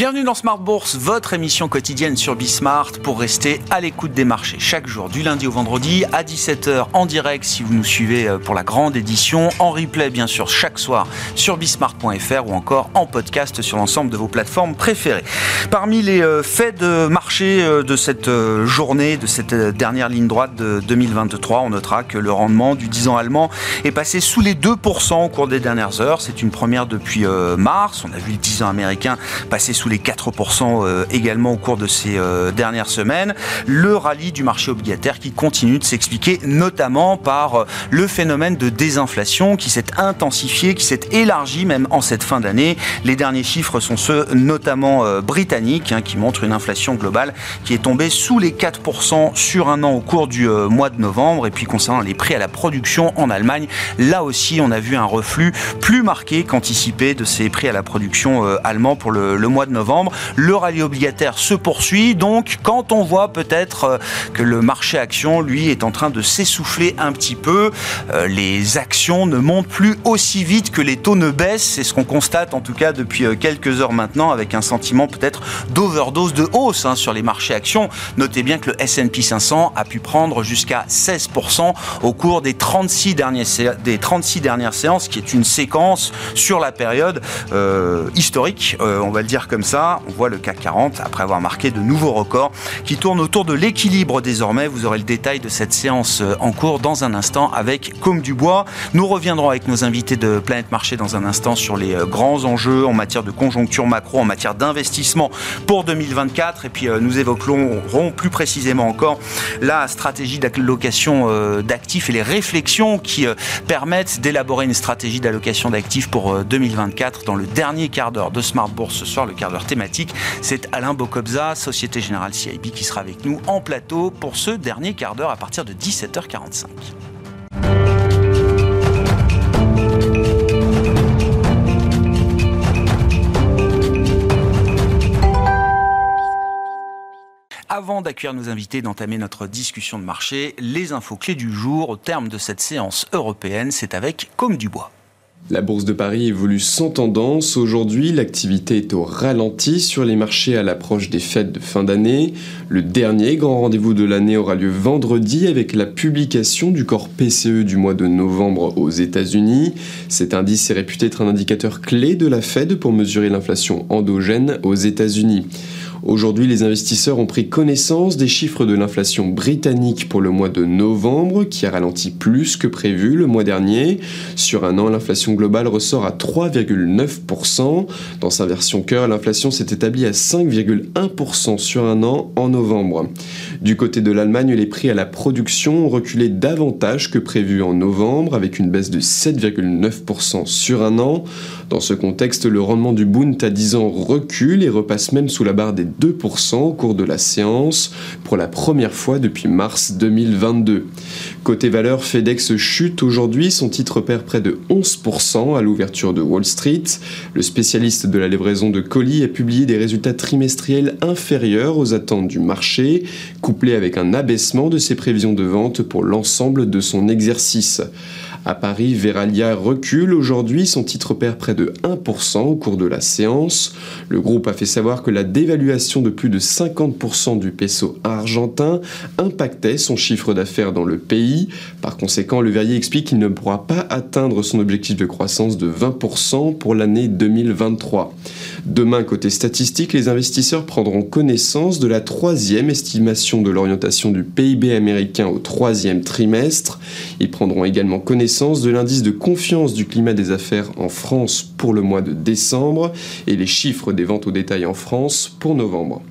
Bienvenue dans Smart Bourse, votre émission quotidienne sur Bismart pour rester à l'écoute des marchés chaque jour du lundi au vendredi à 17h en direct si vous nous suivez euh, pour la grande édition, en replay bien sûr chaque soir sur bismart.fr ou encore en podcast sur l'ensemble de vos plateformes préférées. Parmi les euh, faits de marché euh, de cette journée, de cette dernière ligne droite de 2023, on notera que le rendement du 10 ans allemand est passé sous les 2% au cours des dernières heures. C'est une première depuis mars. On a vu le 10 ans américain passer sous les 4% euh, également au cours de ces euh, dernières semaines. Le rallye du marché obligataire qui continue de s'expliquer notamment par euh, le phénomène de désinflation qui s'est intensifié, qui s'est élargi même en cette fin d'année. Les derniers chiffres sont ceux notamment britanniques hein, qui montrent une inflation globale qui est tombée sous les 4% sur un an au cours du mois de novembre. Et puis concernant les prix à la production en Allemagne, là aussi on a vu un reflux plus marqué qu'anticipé de ces prix à la production allemands pour le, le mois de novembre. Le rallye obligataire se poursuit. Donc, quand on voit peut-être euh, que le marché action, lui, est en train de s'essouffler un petit peu, euh, les actions ne montent plus aussi vite que les taux ne baissent. C'est ce qu'on constate en tout cas depuis euh, quelques heures maintenant, avec un sentiment peut-être d'overdose de hausse hein, sur les marchés actions. Notez bien que le S&P 500 a pu prendre jusqu'à 16% au cours des 36, derniers, des 36 dernières séances, qui est une séquence sur la période historique, on va le dire comme ça on voit le CAC 40, après avoir marqué de nouveaux records, qui tourne autour de l'équilibre désormais. Vous aurez le détail de cette séance euh, en cours dans un instant avec Comme Dubois. Nous reviendrons avec nos invités de Planète Marché dans un instant sur les euh, grands enjeux en matière de conjoncture macro, en matière d'investissement pour 2024. Et puis euh, nous évoquerons plus précisément encore la stratégie d'allocation d'actifs et les réflexions qui permettent d'élaborer une stratégie d'allocation d'actifs pour 2024 dans le dernier quart d'heure de Smart Bourse ce soir, le quart d'heure thématique. C'est Alain Bocobza, Société Générale CIB, qui sera avec nous en plateau pour ce dernier quart d'heure à partir de 17h45. Avant d'accueillir nos invités d'entamer notre discussion de marché, les infos clés du jour au terme de cette séance européenne, c'est avec Comme du Bois. La bourse de Paris évolue sans tendance. Aujourd'hui, l'activité est au ralenti sur les marchés à l'approche des fêtes de fin d'année. Le dernier grand rendez-vous de l'année aura lieu vendredi avec la publication du corps PCE du mois de novembre aux États-Unis. Cet indice est réputé être un indicateur clé de la Fed pour mesurer l'inflation endogène aux États-Unis. Aujourd'hui, les investisseurs ont pris connaissance des chiffres de l'inflation britannique pour le mois de novembre, qui a ralenti plus que prévu le mois dernier. Sur un an, l'inflation globale ressort à 3,9%. Dans sa version cœur, l'inflation s'est établie à 5,1% sur un an en novembre. Du côté de l'Allemagne, les prix à la production ont reculé davantage que prévu en novembre, avec une baisse de 7,9% sur un an. Dans ce contexte, le rendement du Bund à 10 ans recule et repasse même sous la barre des 2% au cours de la séance, pour la première fois depuis mars 2022. Côté valeur, FedEx chute aujourd'hui, son titre perd près de 11% à l'ouverture de Wall Street. Le spécialiste de la livraison de colis a publié des résultats trimestriels inférieurs aux attentes du marché, couplés avec un abaissement de ses prévisions de vente pour l'ensemble de son exercice. À Paris, Veralia recule aujourd'hui, son titre perd près de 1% au cours de la séance. Le groupe a fait savoir que la dévaluation de plus de 50% du peso argentin impactait son chiffre d'affaires dans le pays. Par conséquent, le verrier explique qu'il ne pourra pas atteindre son objectif de croissance de 20% pour l'année 2023. Demain, côté statistique, les investisseurs prendront connaissance de la troisième estimation de l'orientation du PIB américain au troisième trimestre. Ils prendront également connaissance de l'indice de confiance du climat des affaires en France pour le mois de décembre et les chiffres des ventes au détail en France pour novembre.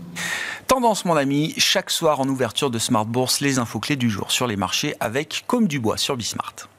Tendance, mon ami, chaque soir en ouverture de Smart Bourse, les infos clés du jour sur les marchés avec Comme du Bois sur Bismart.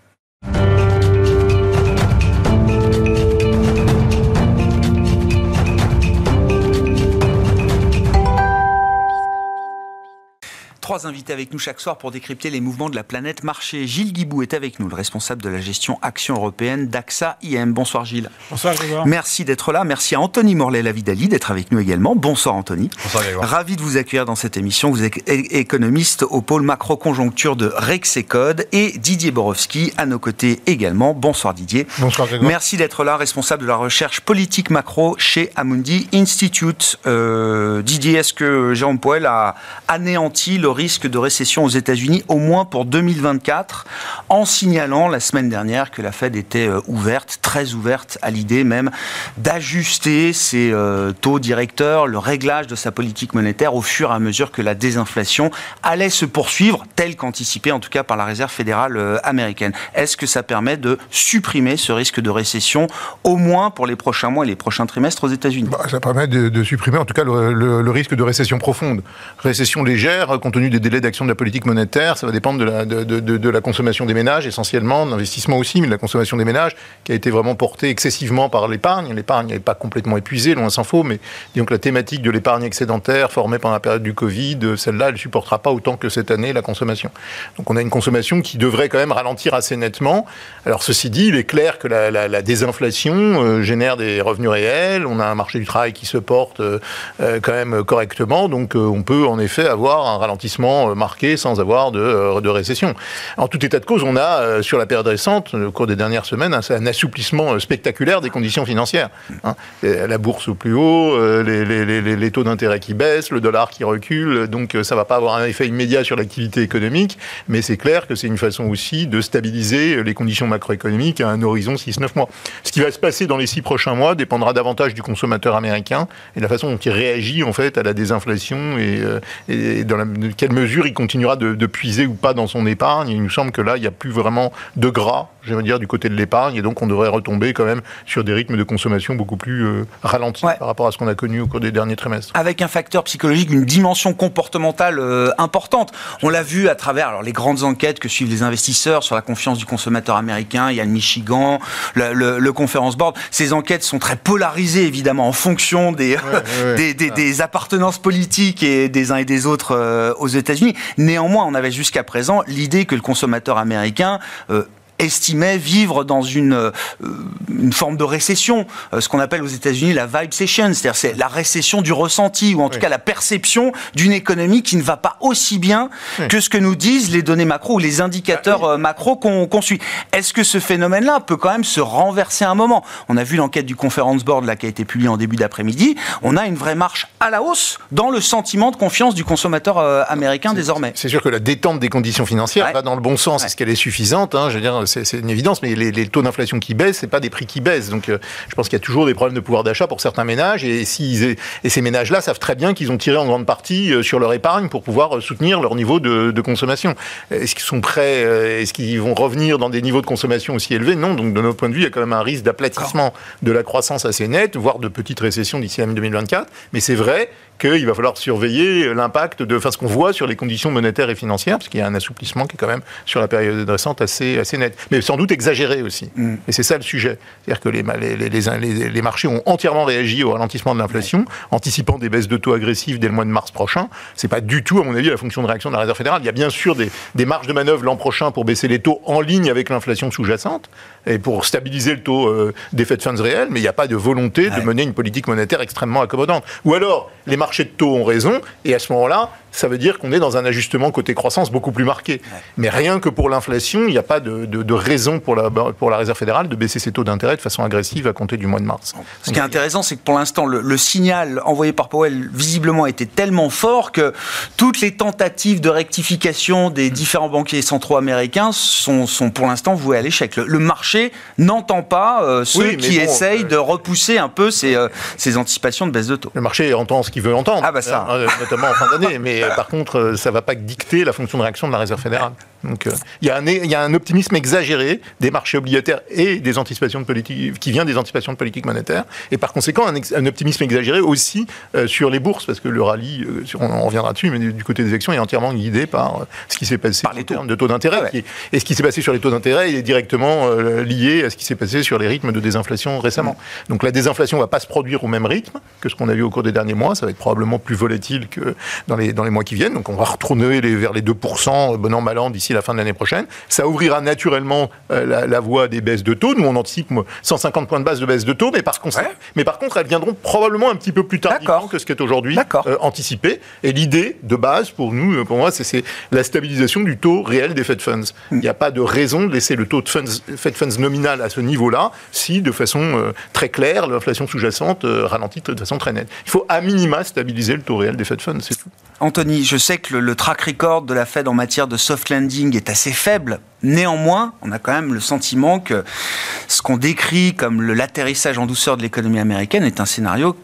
Trois invités avec nous chaque soir pour décrypter les mouvements de la planète marché. Gilles Guibou est avec nous, le responsable de la gestion action européenne d'AXA IM. Bonsoir Gilles. Bonsoir Grégoire. Merci d'être là. Merci à Anthony Morlet-Lavidali d'être avec nous également. Bonsoir Anthony. Bonsoir Grégoire. Ravi de vous accueillir dans cette émission. Vous êtes économiste au pôle macro-conjoncture de Rexecode et Didier Borowski à nos côtés également. Bonsoir Didier. Bonsoir Grégoire. Merci d'être là, responsable de la recherche politique macro chez Amundi Institute. Euh, Didier, est-ce que Jérôme Poel a anéanti le risque de récession aux États-Unis, au moins pour 2024, en signalant la semaine dernière que la Fed était euh, ouverte, très ouverte à l'idée même d'ajuster ses euh, taux directeurs, le réglage de sa politique monétaire au fur et à mesure que la désinflation allait se poursuivre, tel qu'anticipé en tout cas par la Réserve fédérale euh, américaine. Est-ce que ça permet de supprimer ce risque de récession, au moins pour les prochains mois et les prochains trimestres aux États-Unis? Bah, Ça permet de, supprimer en tout cas le, le risque de récession profonde. Récession légère, compte tenu des délais d'action de la politique monétaire, ça va dépendre de la, consommation des ménages essentiellement, de l'investissement aussi, mais de la consommation des ménages, qui a été vraiment portée excessivement par l'épargne. L'épargne n'est pas complètement épuisée, loin s'en faut, mais que la thématique de l'épargne excédentaire formée pendant la période du Covid, celle-là, elle ne supportera pas autant que cette année la consommation. Donc on a une consommation qui devrait quand même ralentir assez nettement. Alors ceci dit, il est clair que la désinflation euh, génère des revenus réels, on a un marché du travail qui se porte euh, euh, quand même correctement, donc on peut en effet avoir un ralentissement marqué sans avoir de, de récession. En tout état de cause, on a euh, sur la période récente, au cours des dernières semaines, un, assouplissement euh, spectaculaire des conditions financières. Hein. La bourse au plus haut, euh, les, taux d'intérêt qui baissent, le dollar qui recule, donc ça va pas avoir un effet immédiat sur l'activité économique, mais c'est clair que c'est une façon aussi de stabiliser les conditions macroéconomiques à un horizon 6-9 mois. Ce qui va se passer dans les six prochains mois dépendra davantage du consommateur américain et de la façon dont il réagit en fait à la désinflation et, et dans la, quelle mesure il continuera de, de puiser ou pas dans son épargne. Il nous semble que là, il n'y a plus vraiment de gras, je veux dire, du côté de l'épargne, et donc on devrait retomber quand même sur des rythmes de consommation beaucoup plus euh, ralentis par rapport à ce qu'on a connu au cours des derniers trimestres. Avec un facteur psychologique, une dimension comportementale euh, importante. On l'a vu à travers alors, les grandes enquêtes que suivent les investisseurs sur la confiance du consommateur américain. Il y a le Michigan, le, le, Conference Board. Ces enquêtes sont très polarisées, évidemment, en fonction des, des, des, appartenances politiques et des uns et des autres euh, aux États-Unis. Néanmoins, on avait jusqu'à présent l'idée que le consommateur américain euh, estimait vivre dans une, euh, une forme de récession, euh, ce qu'on appelle aux États-Unis la vibe session, c'est-à-dire c'est la récession du ressenti, ou en tout cas la perception d'une économie qui ne va pas aussi bien que ce que nous disent les données macro ou les indicateurs ah, macro qu'on suit. Est-ce que ce phénomène-là peut quand même se renverser à un moment? On a vu l'enquête du Conference Board là, qui a été publiée en début d'après-midi. On a une vraie marche à la hausse dans le sentiment de confiance du consommateur euh, américain désormais. C'est sûr que la détente des conditions financières va dans le bon sens. Est-ce qu'elle est suffisante hein? Je veux dire, c'est une évidence, mais les, taux d'inflation qui baissent, c'est pas des prix qui baissent. Donc, euh, je pense qu'il y a toujours des problèmes de pouvoir d'achat pour certains ménages, et, si et ces ménages-là savent très bien qu'ils ont tiré en grande partie euh, sur leur épargne pour pouvoir euh, soutenir leur niveau de, consommation. Est-ce qu'ils sont prêts Est-ce qu'ils vont revenir dans des niveaux de consommation aussi élevés? Non. Donc, de notre point de vue, il y a quand même un risque d'aplatissement de la croissance assez net, voire de petites récessions d'ici à 2024. Mais c'est vrai qu'il va falloir surveiller l'impact de, enfin, ce qu'on voit sur les conditions monétaires et financières, parce qu'il y a un assouplissement qui est quand même sur la période récente assez, assez net. Mais sans doute exagéré aussi. Mm. Et c'est ça le sujet. C'est-à-dire que les, les, les, les, marchés ont entièrement réagi au ralentissement de l'inflation, anticipant des baisses de taux agressives dès le mois de mars prochain. C'est pas du tout, à mon avis, la fonction de réaction de la Réserve fédérale. Il y a bien sûr des, des marges de manœuvre l'an prochain pour baisser les taux en ligne avec l'inflation sous-jacente et pour stabiliser le taux euh, des Fed funds réels, mais il n'y a pas de volonté de mener une politique monétaire extrêmement accommodante. Ou alors, les marchés de taux ont raison, et à ce moment-là, ça veut dire qu'on est dans un ajustement côté croissance beaucoup plus marqué. Mais rien que pour l'inflation, il n'y a pas de, raison pour la, pour la Réserve fédérale de baisser ses taux d'intérêt de façon agressive à compter du mois de mars. Ce qui est intéressant, c'est que pour l'instant, le, signal envoyé par Powell visiblement était tellement fort que toutes les tentatives de rectification des différents banquiers centraux américains sont, sont pour l'instant vouées à l'échec. Le, marché n'entend pas euh, ceux qui essayent euh, de repousser un peu ces, euh, ces anticipations de baisse de taux. Le marché entend ce qu'il veut entendre, ah bah ça. notamment en fin d'année. Mais par contre, euh, ça ne va pas dicter la fonction de réaction de la Réserve fédérale. Donc, euh, il y, a un, y a un optimisme exagéré des marchés obligataires et des anticipations de politique, qui vient des anticipations de politique monétaire, et par conséquent, un, optimisme exagéré aussi euh, sur les bourses, parce que le rallye, on, reviendra dessus, mais du côté des actions, est entièrement guidé par ce qui s'est passé par les taux. de taux d'intérêt. Et ce qui s'est passé sur les taux d'intérêt est directement lié à ce qui s'est passé sur les rythmes de désinflation récemment. Mm. Donc, la désinflation ne va pas se produire au même rythme que ce qu'on a vu au cours des derniers mois. Ça va être probablement plus volatile que dans les, dans les les mois qui viennent. Donc on va retourner vers les 2%, bon an, mal an, d'ici la fin de l'année prochaine. Ça ouvrira naturellement la, voie des baisses de taux. Nous, on anticipe 150 points de base de baisse de taux, mais par contre, mais par contre elles viendront probablement un petit peu plus tardivement que ce qui est aujourd'hui anticipé. Et l'idée de base, pour nous, pour moi, c'est la stabilisation du taux réel des Fed Funds. Hmm. Il n'y a pas de raison de laisser le taux de Fed Funds nominal à ce niveau-là si, de façon très claire, l'inflation sous-jacente ralentit de façon très nette. Il faut à minima stabiliser le taux réel des Fed Funds, c'est tout. Anthony, je sais que le, track record de la Fed en matière de soft landing est assez faible. Néanmoins, on a quand même le sentiment que ce qu'on décrit comme l'atterrissage en douceur de l'économie américaine est un scénario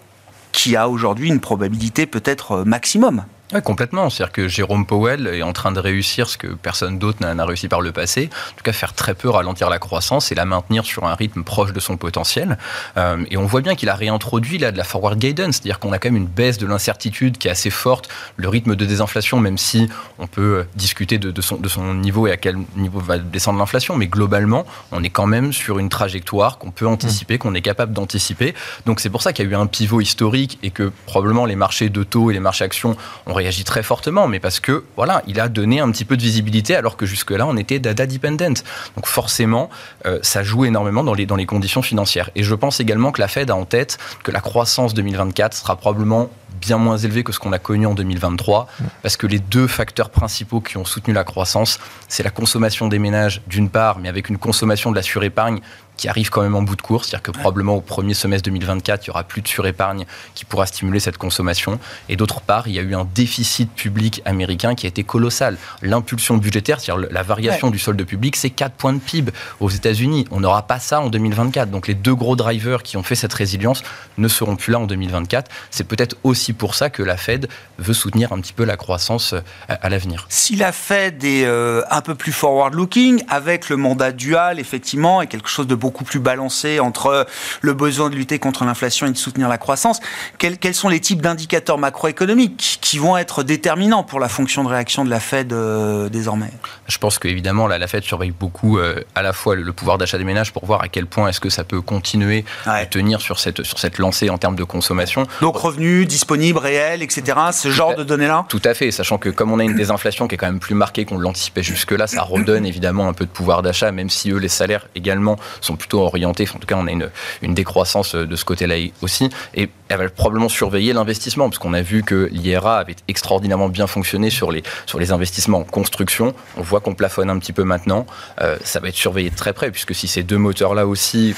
qui a aujourd'hui une probabilité peut-être maximum. Oui, complètement. C'est-à-dire que Jérôme Powell est en train de réussir ce que personne d'autre n'a réussi par le passé. En tout cas, faire très peu ralentir la croissance et la maintenir sur un rythme proche de son potentiel. Euh, et on voit bien qu'il a réintroduit là de la forward guidance, c'est-à-dire qu'on a quand même une baisse de l'incertitude qui est assez forte. Le rythme de désinflation, même si on peut discuter de, son, de son niveau et à quel niveau va descendre l'inflation, mais globalement, on est quand même sur une trajectoire qu'on peut anticiper, qu'on est capable d'anticiper. Donc c'est pour ça qu'il y a eu un pivot historique et que probablement les marchés de taux et les marchés actions ont réagit très fortement, mais parce que voilà, il a donné un petit peu de visibilité alors que jusque-là on était data dependent. Donc forcément, euh, ça joue énormément dans les, dans les conditions financières. Et je pense également que la Fed a en tête que la croissance 2024 sera probablement bien moins élevée que ce qu'on a connu en 2023, parce que les deux facteurs principaux qui ont soutenu la croissance, c'est la consommation des ménages d'une part, mais avec une consommation de la surépargne qui arrive quand même en bout de course, c'est-à-dire que probablement au premier semestre 2024, il y aura plus de surépargne qui pourra stimuler cette consommation. Et d'autre part, il y a eu un déficit public américain qui a été colossal. L'impulsion budgétaire, c'est-à-dire la variation du solde public, c'est 4 points de PIB aux États-Unis. On n'aura pas ça en 2024. Donc les deux gros drivers qui ont fait cette résilience ne seront plus là en 2024. C'est peut-être aussi pour ça que la Fed veut soutenir un petit peu la croissance euh, à, l'avenir. Si la Fed est euh, un peu plus forward-looking, avec le mandat dual, effectivement, et quelque chose de beaucoup plus balancé entre le besoin de lutter contre l'inflation et de soutenir la croissance. Quels, sont les types d'indicateurs macroéconomiques qui vont être déterminants pour la fonction de réaction de la Fed euh, désormais? Je pense qu'évidemment, la Fed surveille beaucoup euh, à la fois le, pouvoir d'achat des ménages pour voir à quel point est-ce que ça peut continuer à tenir sur cette, sur cette lancée en termes de consommation. Donc revenus disponibles, réels, etc. Ce genre de données-là? Tout à fait, sachant que comme on a une désinflation qui est quand même plus marquée qu'on l'anticipait jusque-là, ça redonne évidemment un peu de pouvoir d'achat, même si eux, les salaires également sont plutôt orienté. En tout cas, on a une, une décroissance euh, de ce côté-là aussi. Et elle va probablement surveiller l'investissement, parce qu'on a vu que l'IRA avait extraordinairement bien fonctionné sur les, sur les investissements en construction. On voit qu'on plafonne un petit peu maintenant. Euh, ça va être surveillé de très près, puisque si ces deux moteurs-là aussi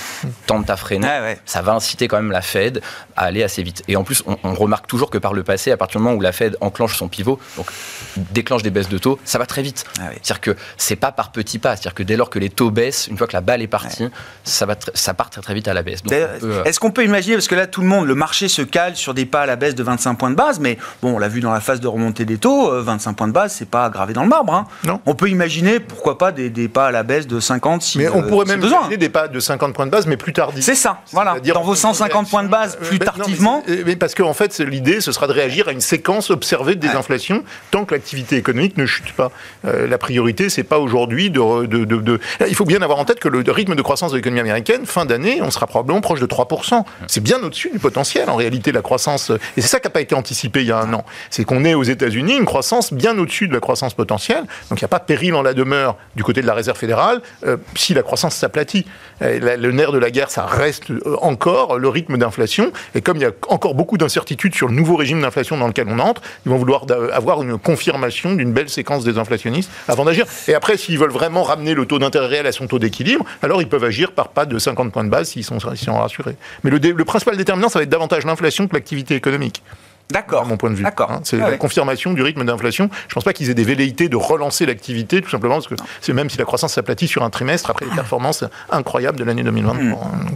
tentent à freiner, ça va inciter quand même la Fed à aller assez vite. Et en plus, on, remarque toujours que par le passé, à partir du moment où la Fed enclenche son pivot, donc déclenche des baisses de taux, ça va très vite. Ah C'est-à-dire que c'est pas par petits pas. C'est-à-dire que dès lors que les taux baissent, une fois que la balle est partie, ça, va ça part très très vite à la baisse. Euh, est-ce qu'on peut imaginer, parce que là tout le monde, le marché se cale sur des pas à la baisse de 25 points de base, mais bon, on l'a vu dans la phase de remontée des taux, 25 euh, points de base, c'est pas gravé dans le marbre. Hein. Non. On peut imaginer, pourquoi pas, des, des, pas à la baisse de 50 si Mais on euh, pourrait même imaginer des pas de 50 points de base, mais plus tardivement. C'est ça, voilà. Dans vos 150 points de base, plus tardivement. mais, parce qu'en fait, l'idée, ce sera de réagir à une séquence observée de désinflation tant que l'activité économique ne chute pas. la priorité, c'est pas aujourd'hui de, de, de, Il faut bien avoir en tête que le rythme de croissance de l'économie américaine, fin d'année, on sera probablement proche de 3%. C'est bien au-dessus du potentiel, en réalité, la croissance. Et c'est ça qui n'a pas été anticipé il y a un an. C'est qu'on est aux États-Unis une croissance bien au-dessus de la croissance potentielle. Donc il n'y a pas péril en la demeure du côté de la Réserve fédérale euh, si la croissance s'aplatit. Le nerf de la guerre, ça reste euh, encore le rythme d'inflation. Et comme il y a encore beaucoup d'incertitudes sur le nouveau régime d'inflation dans lequel on entre, ils vont vouloir avoir une confirmation d'une belle séquence des inflationnistes avant d'agir. Et après, s'ils veulent vraiment ramener le taux d'intérêt réel à son taux d'équilibre, alors ils peuvent agir par pas de 50 points de base s'ils sont, rassurés. Mais le principal déterminant, ça va être davantage l'inflation que l'activité économique. D'accord. mon point de vue. D'accord. Hein, c'est ah la confirmation du rythme d'inflation. Je ne pense pas qu'ils aient des velléités de relancer l'activité, tout simplement parce que c'est même si la croissance s'aplatit sur un trimestre après les performances incroyables de l'année 2023. Hmm. Hein,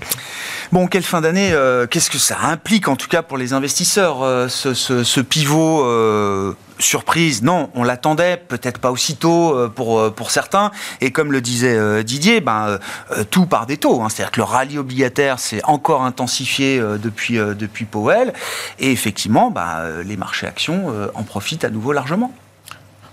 bon, quelle fin d'année euh, Qu'est-ce que ça implique, en tout cas pour les investisseurs, euh, ce, pivot euh, surprise, non, on l'attendait, peut-être pas aussitôt pour, pour certains. Et comme le disait Didier, ben, tout par des taux. Hein. C'est-à-dire que le rallye obligataire s'est encore intensifié depuis, depuis Powell. Et effectivement, ben, les marchés actions en profitent à nouveau largement.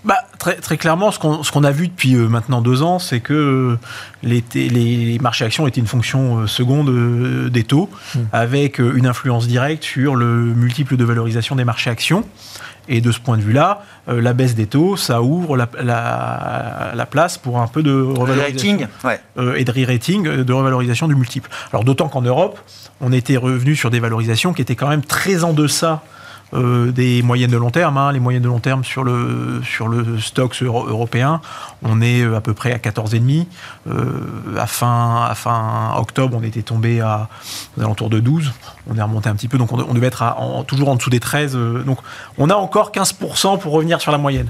Bah, très, très clairement, ce qu'on a vu depuis maintenant deux ans, c'est que les, les, marchés actions étaient une fonction seconde des taux, mmh. avec une influence directe sur le multiple de valorisation des marchés actions. Et de ce point de vue-là, euh, la baisse des taux, ça ouvre la, la- la place pour un peu de revalorisation ouais. euh, et de re-rating, euh, de revalorisation du multiple. Alors d'autant qu'en Europe, on était revenu sur des valorisations qui étaient quand même très en deçà euh, des moyennes de long terme. hein. Les moyennes de long terme sur le, stock euro- européen, on est euh, à peu près à 14,5. Euh, à, fin, à fin octobre, on était tombé à aux alentours de 12. On est remonté un petit peu, donc on, devait être toujours en dessous des 13. euh, donc on a encore 15% pour revenir sur la moyenne.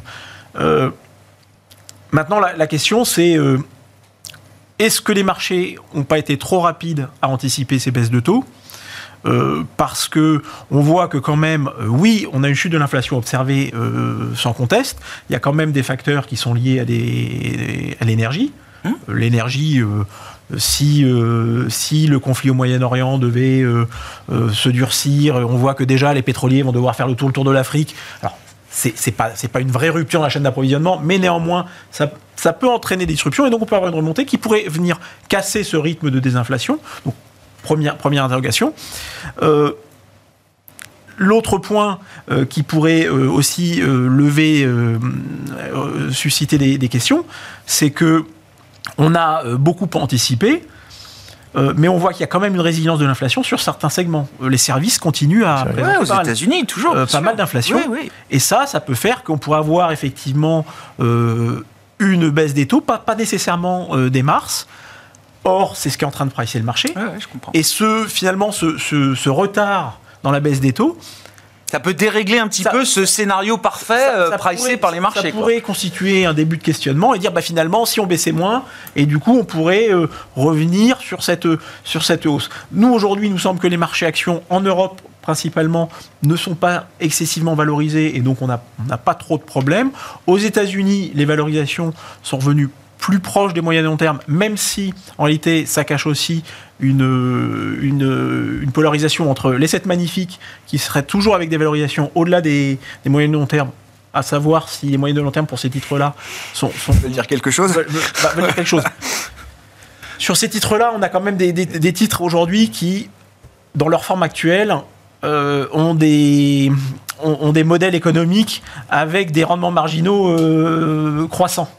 Maintenant, la, question, c'est... est-ce que les marchés n'ont pas été trop rapides à anticiper ces baisses de taux? Euh, parce que on voit que quand même, euh, oui, on a une chute de l'inflation observée euh, sans conteste. Il y a quand même des facteurs qui sont liés à, des, à l'énergie. Euh, L'énergie, si, euh, si le conflit au Moyen-Orient devait euh, euh, se durcir, on voit que déjà les pétroliers vont devoir faire le tour, le tour de l'Afrique. Alors, c'est c'est pas, pas une vraie rupture dans la chaîne d'approvisionnement, mais néanmoins, ça, ça peut entraîner des disruptions et donc on peut avoir une remontée qui pourrait venir casser ce rythme de désinflation. Donc, première, première interrogation. Euh, L'autre point euh, qui pourrait euh, aussi euh, lever, susciter des, des questions, c'est que on a beaucoup anticipé, mais on voit qu'il y a quand même une résilience de l'inflation sur certains segments. Les services continuent à présenter Ouais, aux pas mal. États-Unis, toujours. Pas sûr. mal d'inflation. Oui, oui. Et ça, ça peut faire qu'on pourrait avoir effectivement une baisse des taux, pas, pas nécessairement des mars. Or, c'est ce qui est en train de pricer le marché. Ouais, ouais, je comprends. Et ce, finalement, ce, ce- ce retard dans la baisse des taux, Ça peut dérégler un petit Ça- peu ce scénario parfait ça- euh, ça pricé pourrait- par les marchés. Ça quoi. pourrait constituer un début de questionnement et dire bah, finalement si on baissait moins et du coup on pourrait euh, revenir sur cette, sur cette hausse. Nous aujourd'hui, il nous semble que les marchés actions en Europe principalement ne sont pas excessivement valorisés et donc on n'a on n'a pas trop de problèmes. Aux États-Unis, les valorisations sont revenues plus proches des moyens de long terme, même si en réalité ça cache aussi une, une, une polarisation entre les 7 magnifiques qui seraient toujours avec des valorisations au-delà des, des moyennes de long terme, à savoir si les moyennes de long terme pour ces titres-là sont, sont veut dire quelque chose veulent- bah, dire quelque chose. Sur ces titres-là, on a quand même des, des- des titres aujourd'hui qui, dans leur forme actuelle, euh, ont, des, ont, ont des modèles économiques avec des rendements marginaux euh, croissants.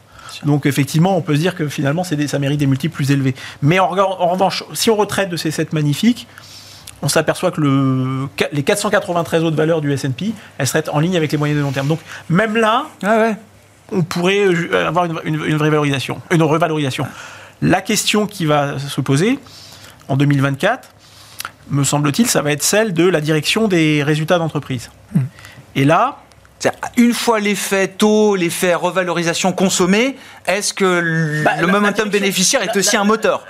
Donc effectivement, on peut se dire que finalement, des- ça mérite des multiples plus élevés. Mais en, revanche, si on retraite de ces 7 magnifiques, on s'aperçoit que le, les 493 autres valeurs du S&P, elles seraient en ligne avec les moyennes de long terme. Donc même là, Ah ouais. on pourrait euh, avoir une, une- une vraie valorisation, une revalorisation. La question qui va se poser en 2024, me semble-t-il, ça va être celle de la direction des résultats d'entreprise. Et là, Une fois l'effet taux, l'effet revalorisation consommé, est-ce que Bah, le la- la momentum bénéficiaire est la- aussi un moteur?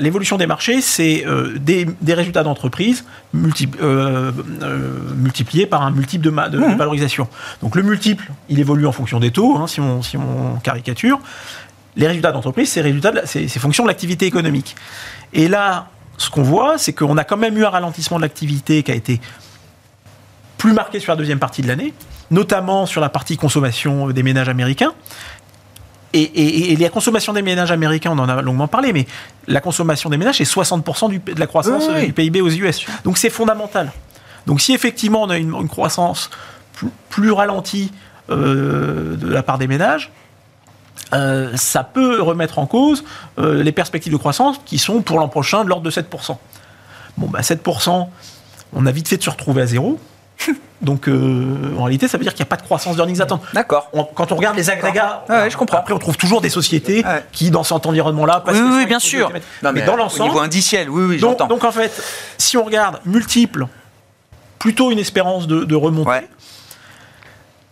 l'évolution des marchés, c'est euh, des, des résultats d'entreprise euh, euh, multipliés par un multiple de, ma- de- de Mhm. valorisation. Donc le multiple, il évolue en fonction des taux, hein, si, on, si on caricature. Les résultats d'entreprise, c'est résultats de la- c'est c'est fonction de l'activité économique. Et là, ce qu'on voit, c'est qu'on a quand même eu un ralentissement de l'activité qui a été plus marqué sur la deuxième partie de l'année, notamment sur la partie consommation des ménages américains. Et, et- et la consommation des ménages américains, on en a longuement parlé, mais la consommation des ménages, c'est 60% du- de la croissance Oui, oui. du PIB aux US. Donc c'est fondamental. Donc si effectivement on a une, une croissance plus, plus ralentie euh, de la part des ménages, euh, ça peut remettre en cause euh, les perspectives de croissance qui sont pour l'an prochain de l'ordre de 7%. Bon, bah 7%, on a vite fait de se retrouver à zéro. Donc euh, en réalité, ça veut dire qu'il n'y a pas de croissance d'earnings attente. D'accord. Quand on regarde les agrégats, ouais, je comprends. après on trouve toujours des sociétés Ouais. qui, dans cet environnement-là, passent Oui, oui, bien sûr. Non, mais, mais dans Au l'ensemble, niveau indiciel, oui, oui, donc, j'entends. donc en fait, si on regarde multiples, plutôt une espérance de, de remontée. Ouais.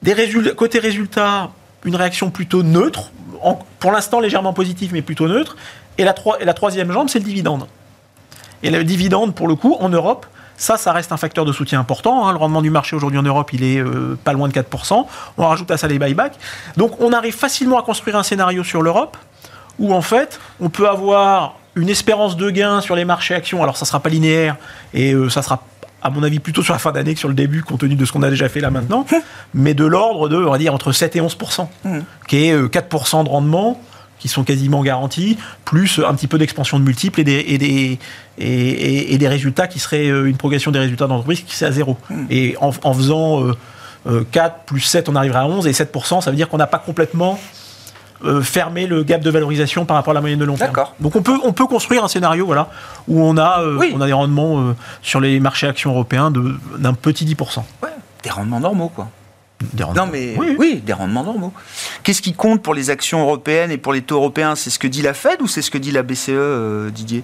Des résultats, côté résultats, une réaction plutôt neutre, en- pour l'instant légèrement positive, mais plutôt neutre. Et la, troi- et la troisième jambe, c'est le dividende. Et le dividende, pour le coup, en Europe, ça, ça reste un facteur de soutien important. hein. Le rendement du marché aujourd'hui en Europe, il est euh, pas loin de 4%. On rajoute à ça les buybacks. Donc on arrive facilement à construire un scénario sur l'Europe où en fait, on peut avoir une espérance de gain sur les marchés actions. Alors ça sera pas linéaire et euh, ça sera à mon avis plutôt sur la fin d'année que sur le début compte tenu de ce qu'on a déjà fait là maintenant, mais de l'ordre de on va dire entre 7 et 11% qui est euh, 4% de rendement qui sont quasiment garantis, plus un petit peu d'expansion de multiples et des, et des, et, des résultats qui seraient euh, une progression des résultats d'entreprise qui serait à zéro. Et en, en faisant euh, 4 plus 7, on arriverait à 11, et 7%, ça veut dire qu'on n'a pas complètement euh, fermer le gap de valorisation par rapport à la moyenne de long terme. D'accord. Donc on peut, on peut construire un scénario voilà, où on a, euh, Oui. on a des rendements euh, sur les marchés actions européens de- d'un petit 10%. Ouais, des rendements normaux, quoi. Des Non, mais Oui, oui, des rendements normaux. Qu'est-ce qui compte pour les actions européennes et pour les taux européens? C'est ce que dit la Fed ou c'est ce que dit la BCE, euh, Didier?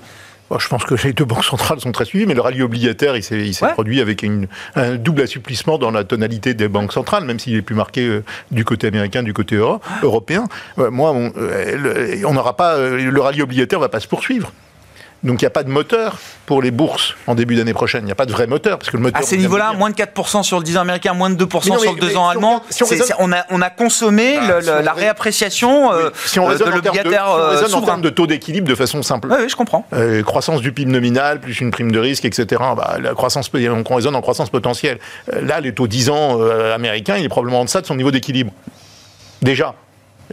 Je pense que les deux banques centrales sont très suivies, mais le rallye obligataire, il s'est Ouais. produit avec une- un double assouplissement dans la tonalité des banques centrales, même s'il est plus marqué euh, du côté américain, du côté euro- européen. Euh, moi, on euh, n'aura pas le rallye obligataire va pas se poursuivre. Donc il n'y a pas de moteur pour les bourses en début d'année prochaine. Il n'y a pas de vrai moteur parce que le moteur. À ces niveaux-là, moins de 4% sur le 10 ans américain, moins de 2% Mais non, mais- sur le 2 mais ans si allemand. si on raisonne- a, on a consommé Bah, le- si la réappréciation euh, Si on euh, de l'obligataire si on euh, en termes de taux d'équilibre de façon simple. Oui, oui, je comprends. Euh, croissance du PIB nominal, plus une prime de risque, etc. Bah, la croissance, on raisonne en croissance potentielle. Là, les taux 10 ans américains, il est probablement en deçà de son niveau d'équilibre. Déjà.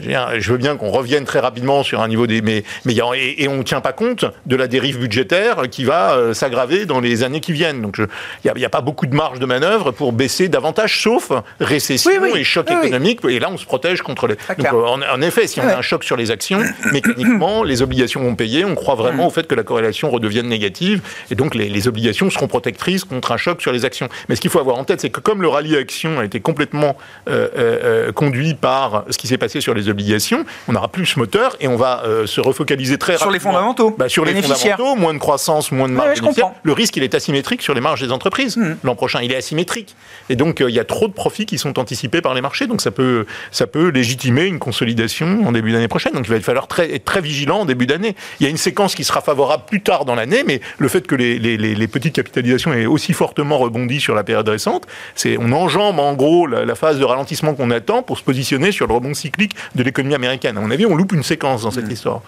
Je veux bien- qu'on revienne très rapidement sur un niveau des. Mais, et, et on ne tient pas compte de la dérive budgétaire qui va euh, s'aggraver dans les années qui viennent. Donc il n'y a, pas beaucoup de marge de manœuvre pour baisser davantage, sauf récession Oui, oui. et choc Oui, économique. Et là, on se protège contre les. Donc, euh, en, en effet, si on a un choc sur les actions, mécaniquement, les obligations vont payer. On croit vraiment au fait que la corrélation redevienne négative. Et donc, les, les obligations seront protectrices contre un choc sur les actions. Mais ce qu'il faut avoir en tête, c'est que comme le rallye action a été complètement euh, conduit par ce qui s'est passé sur les obligations, on n'aura plus ce moteur et on va euh, se refocaliser très Sur les rapidement. fondamentaux, Bah, sur les bénéficiaires. fondamentaux, moins de croissance, moins de marge bénéficiaire. comprends. Le risque, il est asymétrique sur les marges des entreprises. Mhm. L'an prochain, il est asymétrique. Et donc, euh, il y a trop de profits qui sont anticipés par les marchés. Donc, ça peut, ça peut légitimer une consolidation en début d'année prochaine. Donc, il va falloir très, être très vigilant en début d'année. Il y a une séquence qui sera favorable plus tard dans l'année, mais le fait que les, les- les- les petites capitalisations aient aussi fortement rebondi sur la période récente, c'est, on enjambe en gros la, la phase de ralentissement qu'on attend pour se positionner sur le rebond cyclique de l'économie américaine. À mon avis, on loupe une séquence dans cette histoire.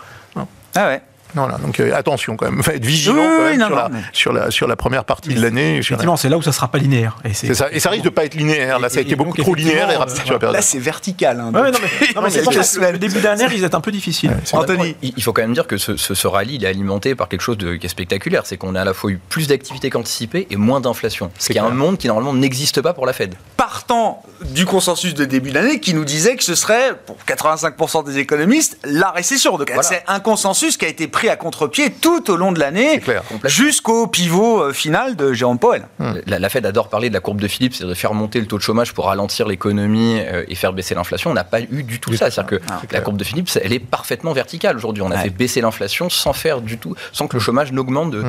Ah ouais. Voilà, donc euh, attention quand même, Enfin, être vigilant Oui, quand oui, même non, sur, non, la, mais- sur, la, sur la première partie de l'année. Effectivement, c'est là où ça sera pas linéaire. Et C'est ça, et ça risque de pas être linéaire. Là, ça a Et- été et beaucoup trop linéaire et rapide euh, sur la période. Là, c'est vertical. hein, Ouais, donc. non, mais, non, mais c'est pour quelques ça que le début d'année risque d'être un peu difficile. Anthony. Il il faut quand même dire que ce, ce- ce rallye, il est alimenté par quelque chose de, qui est spectaculaire. C'est qu'on a à la fois eu plus d'activité qu'anticipé et moins d'inflation. Ce C'est qui est un monde qui normalement n'existe pas pour la Fed. Partant du consensus de début d'année qui nous disait que ce serait, pour 85% des économistes, la récession. Donc c'est un consensus qui a été pris à contre-pied tout au long de l'année, jusqu'au pivot euh, final de Jérôme Powell. La, la Fed adore parler de la courbe de Philippe, c'est de faire monter le taux de chômage pour ralentir l'économie euh, et faire baisser l'inflation. On n'a pas eu du tout ça. C'est-à-dire que Ah, la clair. courbe de Philippe, elle est parfaitement verticale aujourd'hui. On a Ouais. fait baisser l'inflation sans faire du tout, sans que le chômage n'augmente de,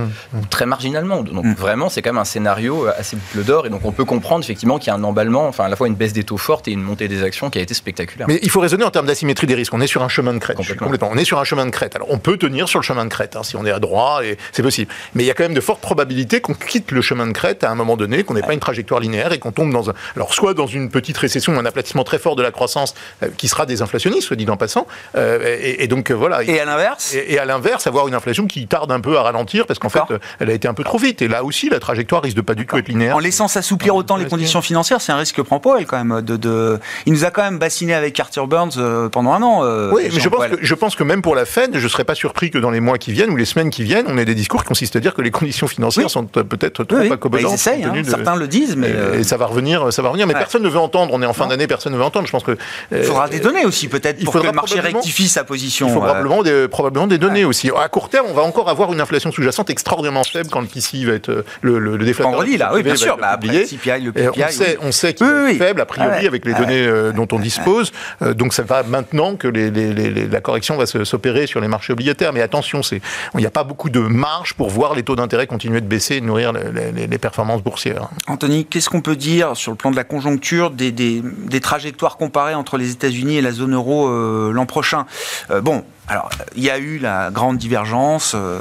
très marginalement. Donc vraiment, c'est quand même un scénario euh, assez boucle d'or. Et donc on peut comprendre effectivement qu'il y a un emballement, enfin à la fois une baisse des taux forte et une montée des actions qui a été spectaculaire. Mais il faut raisonner en termes d'asymétrie des risques. On est sur un chemin de crête. Complètement. On est sur un chemin de crête. Alors, on peut tenir sur le chemin de crête, hein, si on est à droite, c'est possible. Mais il y a quand même de fortes probabilités qu'on quitte le chemin de crête à un moment donné, qu'on n'ait pas une trajectoire linéaire et qu'on tombe dans un. Alors, soit dans une petite récession, un aplatissement très fort de la croissance euh, qui sera désinflationniste, soit dit en passant. Euh, et, et donc, euh, voilà. Et à l'inverse? Et, et à l'inverse, avoir une inflation qui tarde un peu à ralentir parce qu'en fait, elle a été un peu trop vite. Et là aussi, la trajectoire risque de pas du tout être linéaire. En laissant s'assouplir autant les conditions financières, c'est un risque que prend Powell quand même. De, de... Il nous a quand même bassiné avec Arthur Burns pendant un an. Oui, mais je pense, que, je pense que même pour la Fed, je ne serais pas surpris que dans les mois qui viennent ou les semaines qui viennent, on ait des discours qui consistent à dire que les conditions financières Oui. sont peut-être trop Oui, oui. Bah, ils essayent, hein. de- certains le disent, mais euh, et ça va revenir, ça va revenir. Mais Ouais. personne ne veut entendre. On est en fin d'année, personne ne veut entendre. Je pense que il euh, faudra des données aussi peut-être il pour que le marché rectifie sa position. il faut euh, probablement des, probablement des données aussi. À court terme, on va encore avoir une inflation sous-jacente extraordinairement faible quand le PCI va être le, le, le déflateur. Vendredi, là, oui, bien sûr. Bah, après, le CPI, le PPI. on sait, oui. on sait qu'il est faible a priori avec les données dont on dispose. Donc ça va maintenant que la correction va s'opérer sur les marchés obligataires. Mais attention, il n'y a pas beaucoup de marge pour voir les taux d'intérêt continuer de baisser et nourrir les, performances boursières. Anthony, qu'est-ce qu'on peut dire sur le plan de la conjoncture des trajectoires comparées entre les États-Unis et la zone euro euh, l'an prochain? Euh, Bon, alors il y a eu la grande divergence. euh,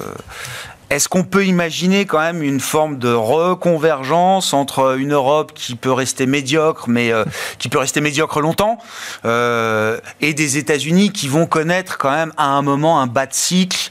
est-ce qu'on peut imaginer quand même une forme de reconvergence entre une Europe qui peut rester médiocre, mais euh, qui peut rester médiocre longtemps, euh, et des États-Unis qui vont connaître quand même à un moment un bas de cycle,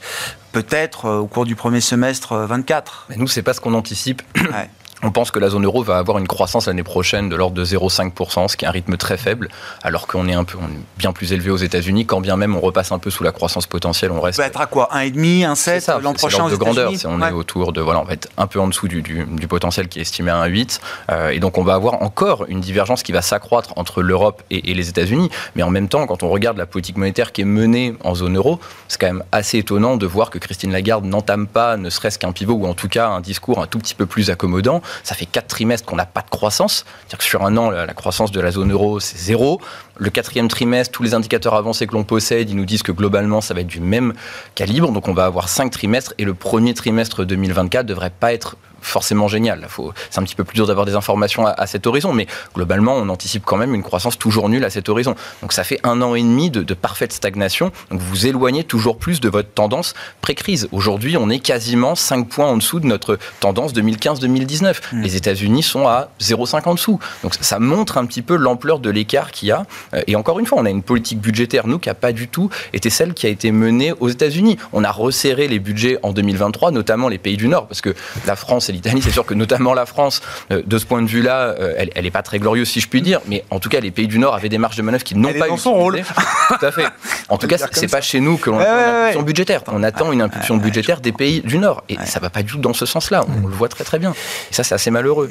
peut-être euh, au cours du premier semestre euh, 24 Mais nous, c'est pas ce qu'on anticipe. Ouais. On pense que la zone euro va avoir une croissance l'année prochaine de l'ordre de 0,5%, ce qui est un rythme très faible, alors qu'on est un peu bien plus élevé aux États-Unis, quand bien même on repasse un peu sous la croissance potentielle, on reste. On va être à quoi? 1,5, 1,7 l'an prochain aux de grandeur. on est autour de voilà, on va être un peu en dessous du, du, potentiel qui est estimé à 1,8, euh, et donc on va avoir encore une divergence qui va s'accroître entre l'Europe et, et, les États-Unis. Mais en même temps, quand on regarde la politique monétaire qui est menée en zone euro, c'est quand même assez étonnant de voir que Christine Lagarde n'entame pas, ne serait-ce qu'un pivot ou en tout cas un discours un tout petit peu plus accommodant. Ça fait quatre trimestres qu'on n'a pas de croissance. C'est-à-dire que sur un an, la, croissance de la zone euro, c'est zéro. Le quatrième trimestre, tous les indicateurs avancés que l'on possède, ils nous disent que globalement, ça va être du même calibre. Donc on va avoir cinq trimestres et le premier trimestre 2024 devrait pas être forcément génial. C'est un petit peu plus dur d'avoir des informations à, cet horizon, mais globalement, on anticipe quand même une croissance toujours nulle à cet horizon. Donc ça fait un an et demi de, parfaite stagnation. Donc vous éloignez toujours plus de votre tendance pré-crise. Aujourd'hui, on est quasiment 5 points en dessous de notre tendance 2015-2019. Hmm. Les États-Unis sont à 0,5 en dessous. Donc ça montre un petit peu l'ampleur de l'écart qu'il y a. Euh, et encore une fois, on a une politique budgétaire, nous, qui n'a pas du tout été celle qui a été menée aux États-Unis. On a resserré les budgets en 2023, notamment les pays du Nord, parce que la France l'Italie. C'est sûr que notamment la France, euh, de ce point de vue-là, euh, elle n'est pas très glorieuse, si je puis dire. Mais en tout cas, les pays du Nord avaient des marges de manœuvre qui n'ont pas eu son rôle. tout à fait. En tout cas, c'est pas chez nous que l'on attend une impulsion budgétaire. On attend une impulsion budgétaire des pays du Nord. Et ça va pas du tout dans ce sens-là. On le voit très très bien. Et ça, c'est assez malheureux.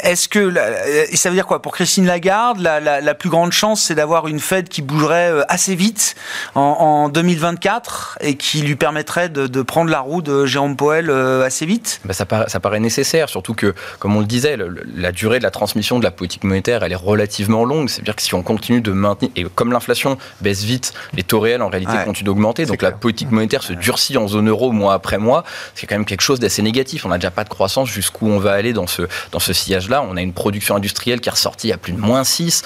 Est-ce que ça veut dire quoi? Pour Christine Lagarde la, plus grande chance, c'est d'avoir une Fed qui bougerait euh, assez vite en, 2024 et qui lui permettrait de, prendre la roue de Jérôme Powell assez vite bah, ça, paraît, ça paraît nécessaire, surtout que, comme on le disait, la durée de la transmission de la politique monétaire, elle est relativement longue. C'est-à-dire que si on continue de maintenir, et comme l'inflation baisse vite, les taux réels en réalité continuent d'augmenter, donc la politique monétaire se durcit en zone euro mois après mois, c'est quand même quelque chose d'assez négatif. On n'a déjà pas de croissance jusqu'où on va aller dans ce, dans ce sillage-là. On a une production industrielle qui est ressortie à plus de moins 6.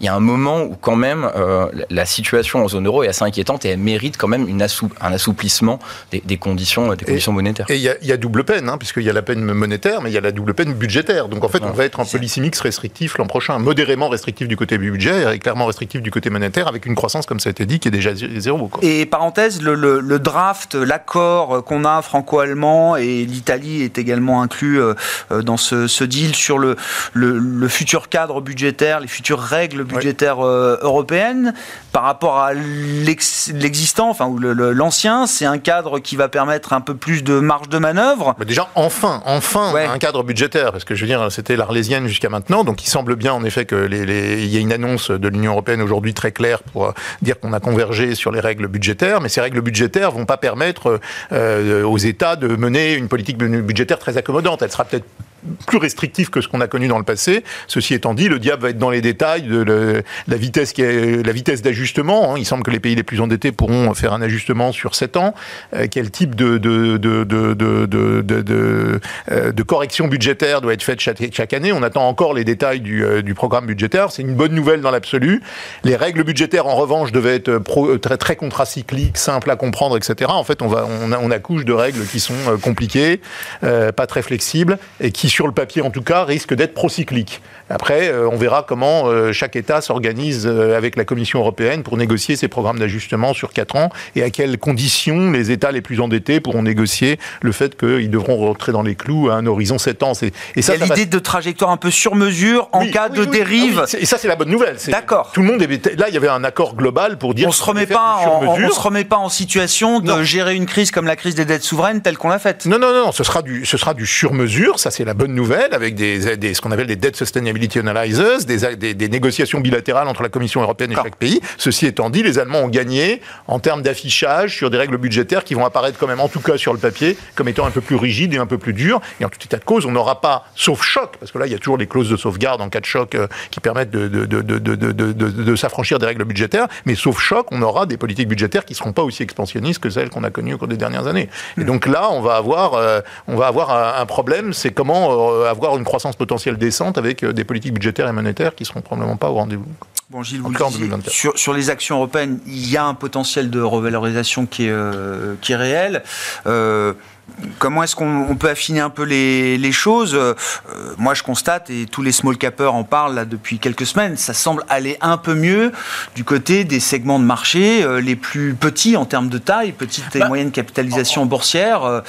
il y a un moment où quand même euh, la situation en zone euro est assez inquiétante et elle mérite quand même une un assouplissement des, conditions, des conditions monétaires. Et il y, a double peine, hein, puisqu'il y a la peine monétaire, mais il y a la double peine budgétaire. Donc en fait, on va être un policy mix restrictif l'an prochain, modérément restrictif du côté budget et clairement restrictif du côté monétaire, avec une croissance, comme ça a été dit, qui est déjà zéro. Et parenthèse, le, draft, l'accord qu'on a franco-allemand, et l'Italie est également inclus euh, euh, dans ce, deal sur le, le, futur cadre budgétaire, les futures règles budgétaires euh, européennes, par rapport à l'existant, enfin, ou l'ancien, c'est un cadre qui va permettre un peu plus de marge de manœuvre. Mais déjà, enfin, enfin, un cadre budgétaire, parce que je veux dire, c'était l'arlésienne jusqu'à maintenant, donc il semble bien en effet qu'il y ait une annonce de l'Union européenne aujourd'hui très claire pour euh, dire qu'on a convergé sur les règles budgétaires, mais ces règles budgétaires vont pas permettre euh, aux États de mener une politique budgétaire très accommodante. Elle sera peut-être plus restrictif que ce qu'on a connu dans le passé. Ceci étant dit, le diable va être dans les détails de la vitesse qui est, la vitesse d'ajustement. Hein. Il semble que les pays les plus endettés pourront faire un ajustement sur 7 ans. Euh, quel type de de, de, de, de, euh, correction budgétaire doit être faite chaque, année? On attend encore les détails du, euh, du programme budgétaire. C'est une bonne nouvelle dans l'absolu. Les règles budgétaires, en revanche, devaient être très, très contracycliques, simples à comprendre, etc. En fait, on, va, on, on accouche de règles qui sont compliquées, pas très flexibles, et qui sur le papier en tout cas, risque d'être procyclique. Après, euh, on verra comment euh, chaque État s'organise euh, avec la Commission européenne pour négocier ses programmes d'ajustement sur 4 ans et à quelles conditions les États les plus endettés pourront négocier le fait qu'ils devront rentrer dans les clous à un horizon 7 ans. Et ça, Il y a l'idée de trajectoire un peu sur mesure en cas de dérive. Et ça, c'est la bonne nouvelle. D'accord. Tout le monde là, il y avait un accord global pour dire. On se remet pas, on, se remet pas en situation de gérer une crise comme la crise des dettes souveraines telle qu'on l'a faite. Non, non, non, ce sera du, ce sera du sur mesure. Ça, c'est la bonne nouvelle avec des, des ce qu'on appelle des debt sustainability analyzers, des, des, négociations bilatérales entre la Commission européenne et chaque pays. Ceci étant dit, les Allemands ont gagné en termes d'affichage sur des règles budgétaires qui vont apparaître quand même, en tout cas sur le papier, comme étant un peu plus rigides et un peu plus dures. Et en tout état de cause, on n'aura pas, sauf choc, parce que là, il y a toujours les clauses de sauvegarde en cas de choc euh, qui permettent de, de, de, de s'affranchir des règles budgétaires, mais sauf choc, on aura des politiques budgétaires qui ne seront pas aussi expansionnistes que celles qu'on a connues au cours des dernières années. Et donc là, on va avoir, euh, on va avoir un, problème, c'est comment euh, avoir une croissance potentielle décente avec des politiques budgétaires et monétaires qui seront probablement pas au rendez-vous. Bon, Gilles, vous sur, sur, les actions européennes, il y a un potentiel de revalorisation qui est, euh, qui est réel. Euh, comment est-ce qu'on peut affiner un peu les, les choses? Euh, Moi, je constate, et tous les small capers en parlent là, depuis quelques semaines, ça semble aller un peu mieux du côté des segments de marché les plus petits en termes de taille, petite et bah, moyenne capitalisation boursière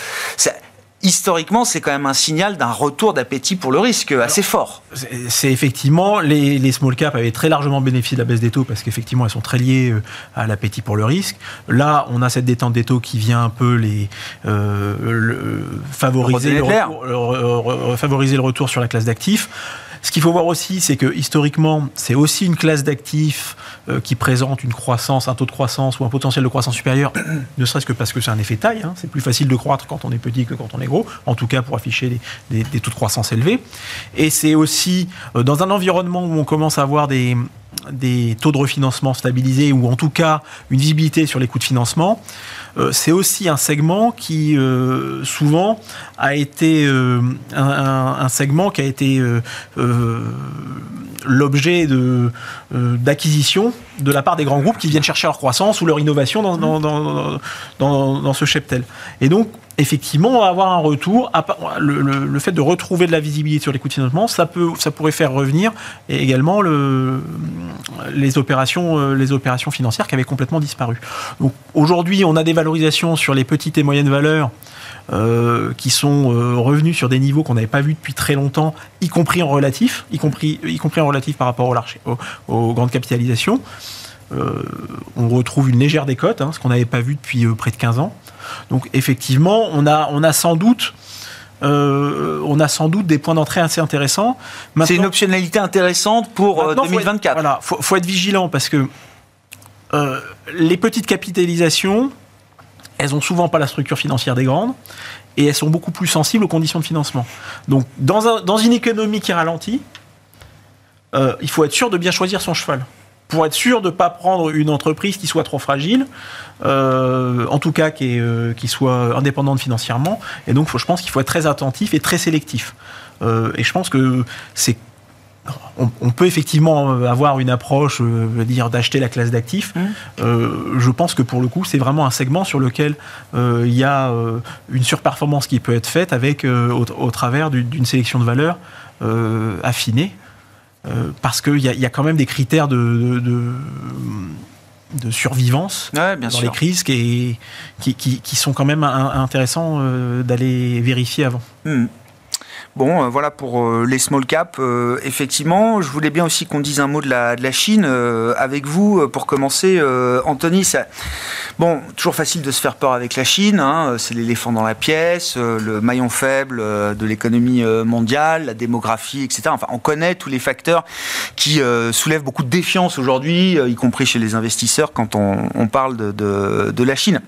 historiquement, c'est quand même un signal d'un retour d'appétit pour le risque assez fort. C'est effectivement, les, les, small caps avaient très largement bénéficié de la baisse des taux parce qu'effectivement, elles sont très liées euh, à l'appétit pour le risque. Là, on a cette détente des taux qui vient un peu les euh, favoriser, le retour, favoriser le retour sur la classe d'actifs. Ce qu'il faut voir aussi, c'est que historiquement, c'est aussi une classe d'actifs euh, qui présente une croissance, un taux de croissance ou un potentiel de croissance supérieur, ne serait-ce que parce que c'est un effet taille. Hein. C'est plus facile de croître quand on est petit que quand on est gros, en tout cas pour afficher des, taux de croissance élevés. Et c'est aussi euh, dans un environnement où on commence à avoir des, des taux de refinancement stabilisés ou en tout cas une visibilité sur les coûts de financement, euh, c'est aussi un segment qui euh, souvent a été euh, un, segment qui a été l'objet de d'acquisition de la part des grands groupes qui viennent chercher leur croissance ou leur innovation dans, dans, ce cheptel. Et donc effectivement, on va avoir un retour. Le, fait de retrouver de la visibilité sur les coûts de financement, ça, pourrait faire revenir également le, les, opérations, euh, les opérations financières qui avaient complètement disparu. Aujourd'hui, on a des valorisations sur les petites et moyennes valeurs. Euh, qui sont euh, revenus sur des niveaux qu'on n'avait pas vus depuis très longtemps, y compris en relatif, y compris, en relatif par rapport aux, grandes capitalisations. on retrouve une légère décote, hein, ce qu'on n'avait pas vu depuis près de 15 ans. Donc effectivement, on a, on a sans doute euh, on a sans doute des points d'entrée assez intéressants. C'est une optionnalité intéressante pour 2024. Il voilà, faut, être vigilant parce que euh, les petites capitalisations, elles ont souvent pas la structure financière des grandes et elles sont beaucoup plus sensibles aux conditions de financement. Donc, dans, dans une économie qui ralentit, euh, il faut être sûr de bien choisir son cheval pour être sûr de ne pas prendre une entreprise qui soit trop fragile, euh, en tout cas qui, euh, qui, soit indépendante financièrement. Et donc, faut, je pense qu'il faut être très attentif et très sélectif. Euh, et je pense que c'est on, peut effectivement avoir une approche, dire d'acheter la classe d'actifs. Mmh. je pense que pour le coup, c'est vraiment un segment sur lequel il y a une surperformance qui peut être faite avec au, travers d'une sélection de valeurs affinée. Euh, parce qu'il y, a quand même des critères de, de, survivance dans les crises qui, qui, sont quand même intéressants euh, d'aller vérifier avant. Hmm. Bon, euh, voilà pour euh, les small caps. Euh, effectivement, je voulais bien aussi qu'on dise un mot de la, Chine avec vous. Pour commencer, Anthony, ça... bon, toujours facile de se faire peur avec la Chine. Hein, c'est l'éléphant dans la pièce, le maillon faible de l'économie mondiale, la démographie, etc. Enfin, on connaît tous les facteurs qui soulèvent beaucoup de défiance aujourd'hui, y compris chez les investisseurs quand on, parle de, la Chine.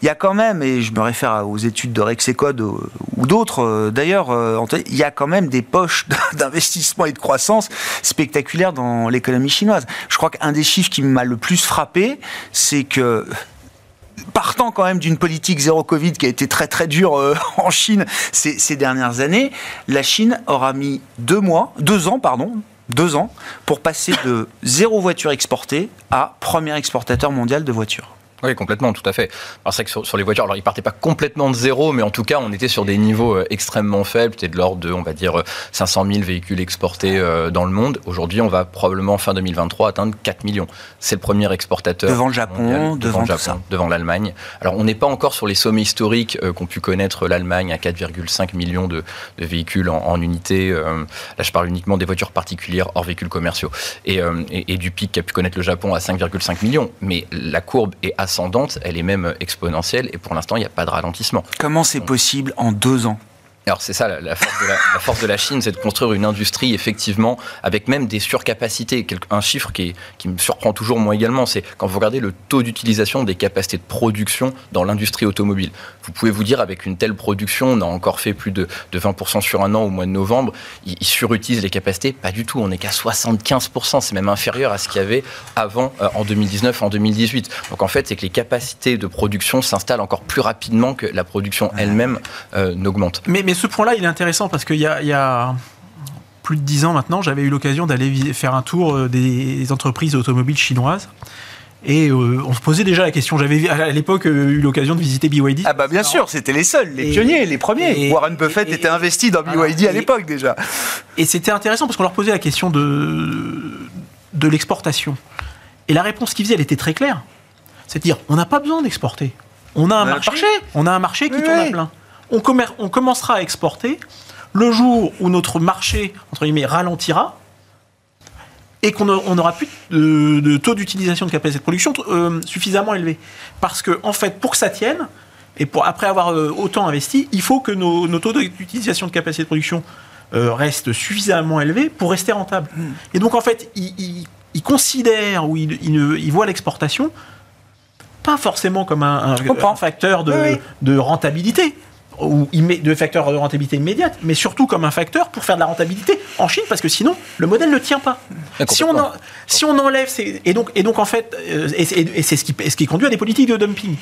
Il y a quand même, et je me réfère aux études de Rexecode ou d'autres d'ailleurs, Anthony, il y a quand même des poches d'investissement et de croissance spectaculaires dans l'économie chinoise. Je crois qu'un des chiffres qui m'a le plus frappé, c'est que partant quand même d'une politique zéro Covid qui a été très très dure euh, en Chine ces, dernières années, la Chine aura mis deux mois, deux ans, pardon, deux ans, pour passer de zéro voiture exportée à premier exportateur mondial de voitures. Oui, complètement, tout à fait. C'est vrai que sur, les voitures, alors ils partaient pas complètement de zéro, mais en tout cas, on était sur des niveaux euh, extrêmement faibles, c'était de l'ordre de, on va dire, 500 000 véhicules exportés euh, dans le monde. Aujourd'hui, on va probablement fin 2023 atteindre 4 millions. C'est le premier exportateur. Devant le Japon, devant, le Japon, devant l'Allemagne. Alors, on n'est pas encore sur les sommets historiques euh, qu'ont pu connaître l'Allemagne à 4,5 millions de, véhicules en, unité. là, je parle uniquement des voitures particulières hors véhicules commerciaux. Et, et, et du pic qu'a pu connaître le Japon à 5,5 millions. Mais la courbe est assez ascendante, elle est même exponentielle et pour l'instant, il n'y a pas de ralentissement. Comment c'est possible en deux ans? Alors c'est ça, la, force de la, Chine, c'est de construire une industrie effectivement avec même des surcapacités. Un chiffre qui, qui me surprend toujours moi également, c'est quand vous regardez le taux d'utilisation des capacités de production dans l'industrie automobile. Vous pouvez vous dire avec une telle production, on a encore fait plus de, 20% sur un an au mois de novembre, ils, surutilisent les capacités. Pas du tout, on n'est qu'à 75%, c'est même inférieur à ce qu'il y avait avant euh, en 2019, en 2018. Donc en fait, c'est que les capacités de production s'installent encore plus rapidement que la production elle-même euh, n'augmente. Mais, mais ce point-là, il est intéressant parce qu'il y, a, plus de dix ans maintenant, j'avais eu l'occasion d'aller faire un tour euh, des entreprises automobiles chinoises. Et euh, on se posait déjà la question. J'avais à l'époque euh, eu l'occasion de visiter BYD. Ah bah bien sûr, c'était les seuls, les pionniers, les premiers. Warren Buffett était investi dans BYD à l'époque déjà. Et c'était intéressant parce qu'on leur posait la question de de l'exportation. Et la réponse qu'ils faisaient, elle était très claire. C'est-à-dire, on n'a pas besoin d'exporter. On a un marché, on a un marché qui tourne à plein on, on commencera à exporter le jour où notre marché, entre guillemets, ralentira, et qu'on n'aura plus de, taux d'utilisation de capacité de production euh, suffisamment élevé. Parce que, en fait, pour que ça tienne, et pour, après avoir euh, autant investi, il faut que nos, taux d'utilisation de capacité de production euh, restent suffisamment élevés pour rester rentables. Hmm. Et donc, en fait, ils il, considèrent ou ils il, voient l'exportation pas forcément comme un, facteur de, de rentabilité, ou de facteurs de rentabilité immédiate, mais surtout comme un facteur pour faire de la rentabilité en Chine, parce que sinon, le modèle ne tient pas. Si on, si on enlève ces, et donc, et donc en fait, euh, et, c'est ce qui, ce qui conduit à des politiques de dumping.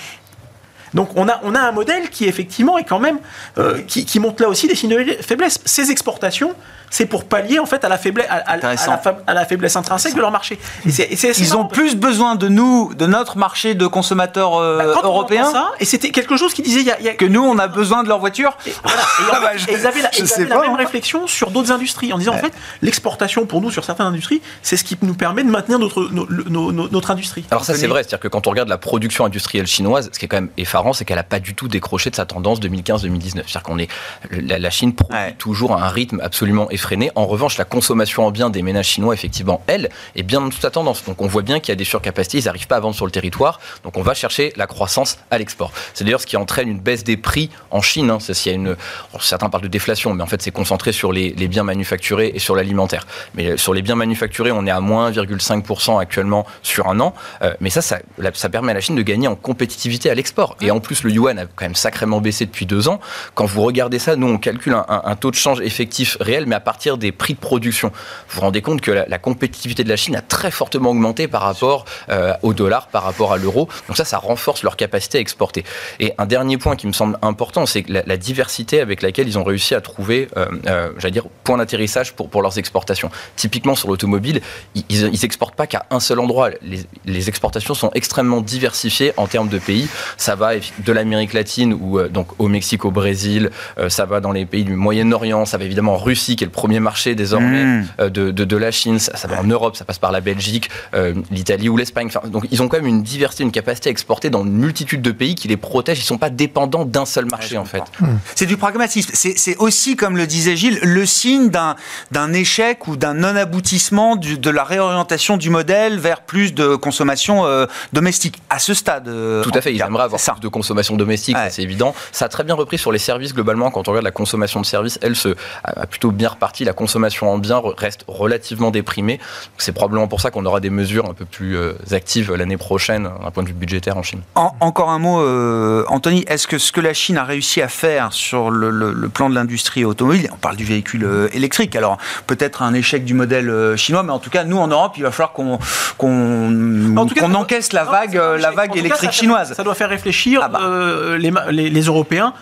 Donc on a, on a un modèle qui effectivement est quand même euh, qui, qui, montre là aussi des signes de faiblesse. Ces exportations, c'est pour pallier en fait à la faiblesse, à, la, faiblesse intrinsèque de leur marché. Ils ont plus besoin de nous, de notre marché de consommateurs euh, bah, européens. et c'était quelque chose qui disait y a, que nous, on a besoin de leur voiture. Et, ah bah, ils avaient la, même réflexion sur d'autres industries en disant en fait l'exportation pour nous sur certaines industries, c'est ce qui nous permet de maintenir notre, notre industrie. Alors ça c'est vrai, c'est-à-dire que quand on regarde la production industrielle chinoise, ce qui est quand même effarant, c'est qu'elle n'a pas du tout décroché de sa tendance 2015-2019. C'est-à-dire qu'on est la, Chine produit toujours à un rythme absolument effrayant en revanche, la consommation en biens des ménages chinois, effectivement, elle, est bien dans toute la tendance. Donc on voit bien qu'il y a des surcapacités, ils n'arrivent pas à vendre sur le territoire. Donc on va chercher la croissance à l'export. C'est d'ailleurs ce qui entraîne une baisse des prix en Chine. Hein. y a une, certains parlent de déflation, mais en fait c'est concentré sur les, biens manufacturés et sur l'alimentaire. Mais sur les biens manufacturés, on est à moins 1,5% actuellement sur un an. Euh, mais ça, ça, ça permet à la Chine de gagner en compétitivité à l'export. Et en plus, le yuan a quand même sacrément baissé depuis deux ans. Quand vous regardez ça, nous on calcule un, taux de change effectif réel, mais à partir des prix de production. Vous vous rendez compte que la, compétitivité de la Chine a très fortement augmenté par rapport euh, au dollar, par rapport à l'euro. Donc ça, ça renforce leur capacité à exporter. Et un dernier point qui me semble important, c'est la, diversité avec laquelle ils ont réussi à trouver, euh, euh, j'allais dire, point d'atterrissage pour, pour leurs exportations. Typiquement sur l'automobile, ils, n'exportent pas qu'à un seul endroit. Les, les, exportations sont extrêmement diversifiées en termes de pays. Ça va de l'Amérique latine ou donc au Mexique, au Brésil, ça va dans les pays du Moyen-Orient, ça va évidemment en Russie qui est le premier marché désormais hmm. euh, de, de, la Chine. Ça, va en Europe, ça passe par la Belgique, euh, l'Italie ou l'Espagne. Enfin, donc ils ont quand même une diversité, une capacité à exporter dans une multitude de pays qui les protègent. Ils ne sont pas dépendants d'un seul marché en fait. Hmm. C'est du pragmatisme. C'est aussi, comme le disait Gilles, le signe d'un échec ou d'un non-aboutissement de la réorientation du modèle vers plus de consommation euh, domestique à ce stade. Tout à fait. Ils aimeraient avoir plus de consommation domestique, c'est évident. Ça a très bien repris sur les services globalement. Quand on regarde la consommation de services, elle se, a plutôt bien reparti. La consommation en biens reste relativement déprimée. C'est probablement pour ça qu'on aura des mesures un peu plus euh, actives l'année prochaine d'un point de vue budgétaire en Chine. encore un mot, euh, Anthony, est-ce que ce que la Chine a réussi à faire sur le, plan de l'industrie automobile, on parle du véhicule euh, électrique, alors peut-être un échec du modèle chinois, mais en tout cas, nous en Europe, il va falloir qu'on qu'on encaisse la vague, la vague électrique chinoise. Ça doit faire réfléchir ah bah. les, les Européens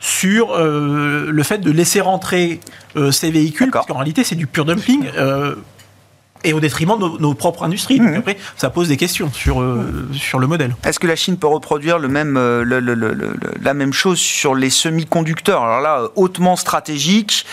sur euh, le fait de laisser rentrer euh, ces véhicules, parce qu'en réalité c'est du pur dumping. Et au détriment de nos, propres industries. Donc mmh. après, ça pose des questions sur, euh, sur le modèle. Est-ce que la Chine peut reproduire le même, euh, le, la même chose sur les semi-conducteurs? Alors là, hautement stratégique,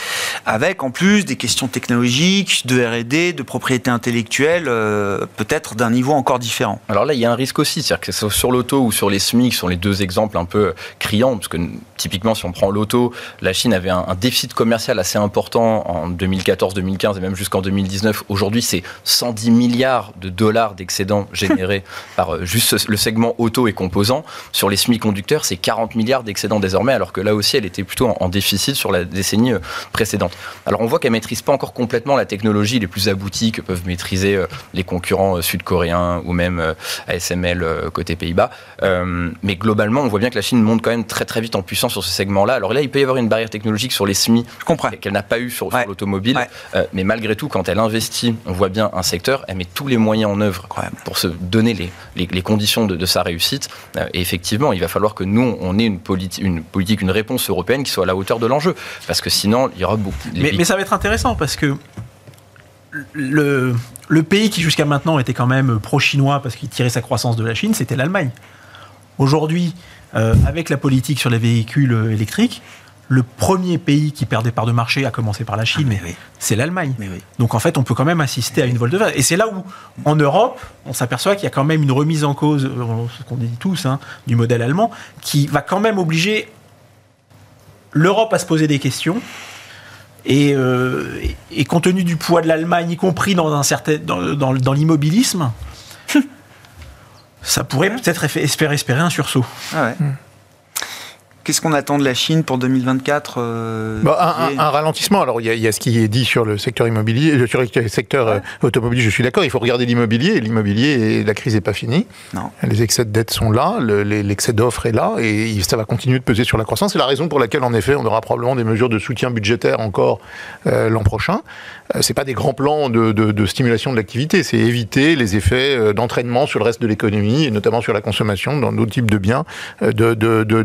avec en plus des questions technologiques, de R&D, de propriété intellectuelle, euh, peut-être d'un niveau encore différent. Alors là, il y a un risque aussi, c'est-à-dire que sur l'auto ou sur les SMI, qui sont les deux exemples un peu criants, parce que typiquement, si on prend l'auto, la Chine avait un, un déficit commercial assez important en 2014-2015 et même jusqu'en 2019. Aujourd'hui, c'est 110 milliards de dollars d'excédents générés par euh, juste le segment auto et composants. Sur les semi-conducteurs, c'est 40 milliards d'excédents désormais, alors que là aussi, elle était plutôt en, déficit sur la décennie euh, précédente. Alors on voit qu'elle maîtrise pas encore complètement la technologie les plus abouties que peuvent maîtriser euh, les concurrents sud-coréens ou même ASML côté Pays-Bas. mais globalement, on voit bien que la Chine monte quand même très très vite en puissance sur ce segment-là. Alors là, il peut y avoir une barrière technologique sur les SMI qu'elle n'a pas eu sur, l'automobile. mais malgré tout, quand elle investit, on voit bien un secteur, elle met tous les moyens en œuvre pour se donner les, les, conditions de, sa réussite. Euh, et effectivement, il va falloir que nous, on ait une, une politique, une réponse européenne qui soit à la hauteur de l'enjeu. Parce que sinon, il y aura beaucoup. Mais, mais, ça va être intéressant parce que le, le pays qui jusqu'à maintenant était quand même pro-chinois parce qu'il tirait sa croissance de la Chine, c'était l'Allemagne. Aujourd'hui, euh, avec la politique sur les véhicules euh, électriques, le premier pays qui perd des parts de marché, a commencé par la Chine, ah, c'est l'Allemagne. Donc en fait, on peut quand même assister à une volte de face. Et c'est là où, en Europe, on s'aperçoit qu'il y a quand même une remise en cause, euh, ce qu'on dit tous, hein, du modèle allemand, qui va quand même obliger l'Europe a se poser des questions. Et, euh, et, compte tenu du poids de l'Allemagne, y compris dans, un certain, dans, dans, dans l'immobilisme, ça pourrait peut-être espérer, espérer un sursaut. Ah ouais. Qu'est-ce qu'on attend de la Chine pour 2024 euh, bah, un, un, ralentissement. Alors, il y, y, a ce qui est dit sur le secteur immobilier, euh, sur le secteur ouais. euh, automobile, je suis d'accord. Il faut regarder l'immobilier. L'immobilier, la crise n'est pas finie. Non. Les excès de dette sont là, l'excès le, d'offres est là, et ça va continuer de peser sur la croissance. C'est la raison pour laquelle, en effet, on aura probablement des mesures de soutien budgétaire encore euh, l'an prochain. Euh, c'est pas des grands plans de, de, de stimulation de l'activité, c'est éviter les effets d'entraînement sur le reste de l'économie, et notamment sur la consommation, dans d'autres types de biens, de, de, de,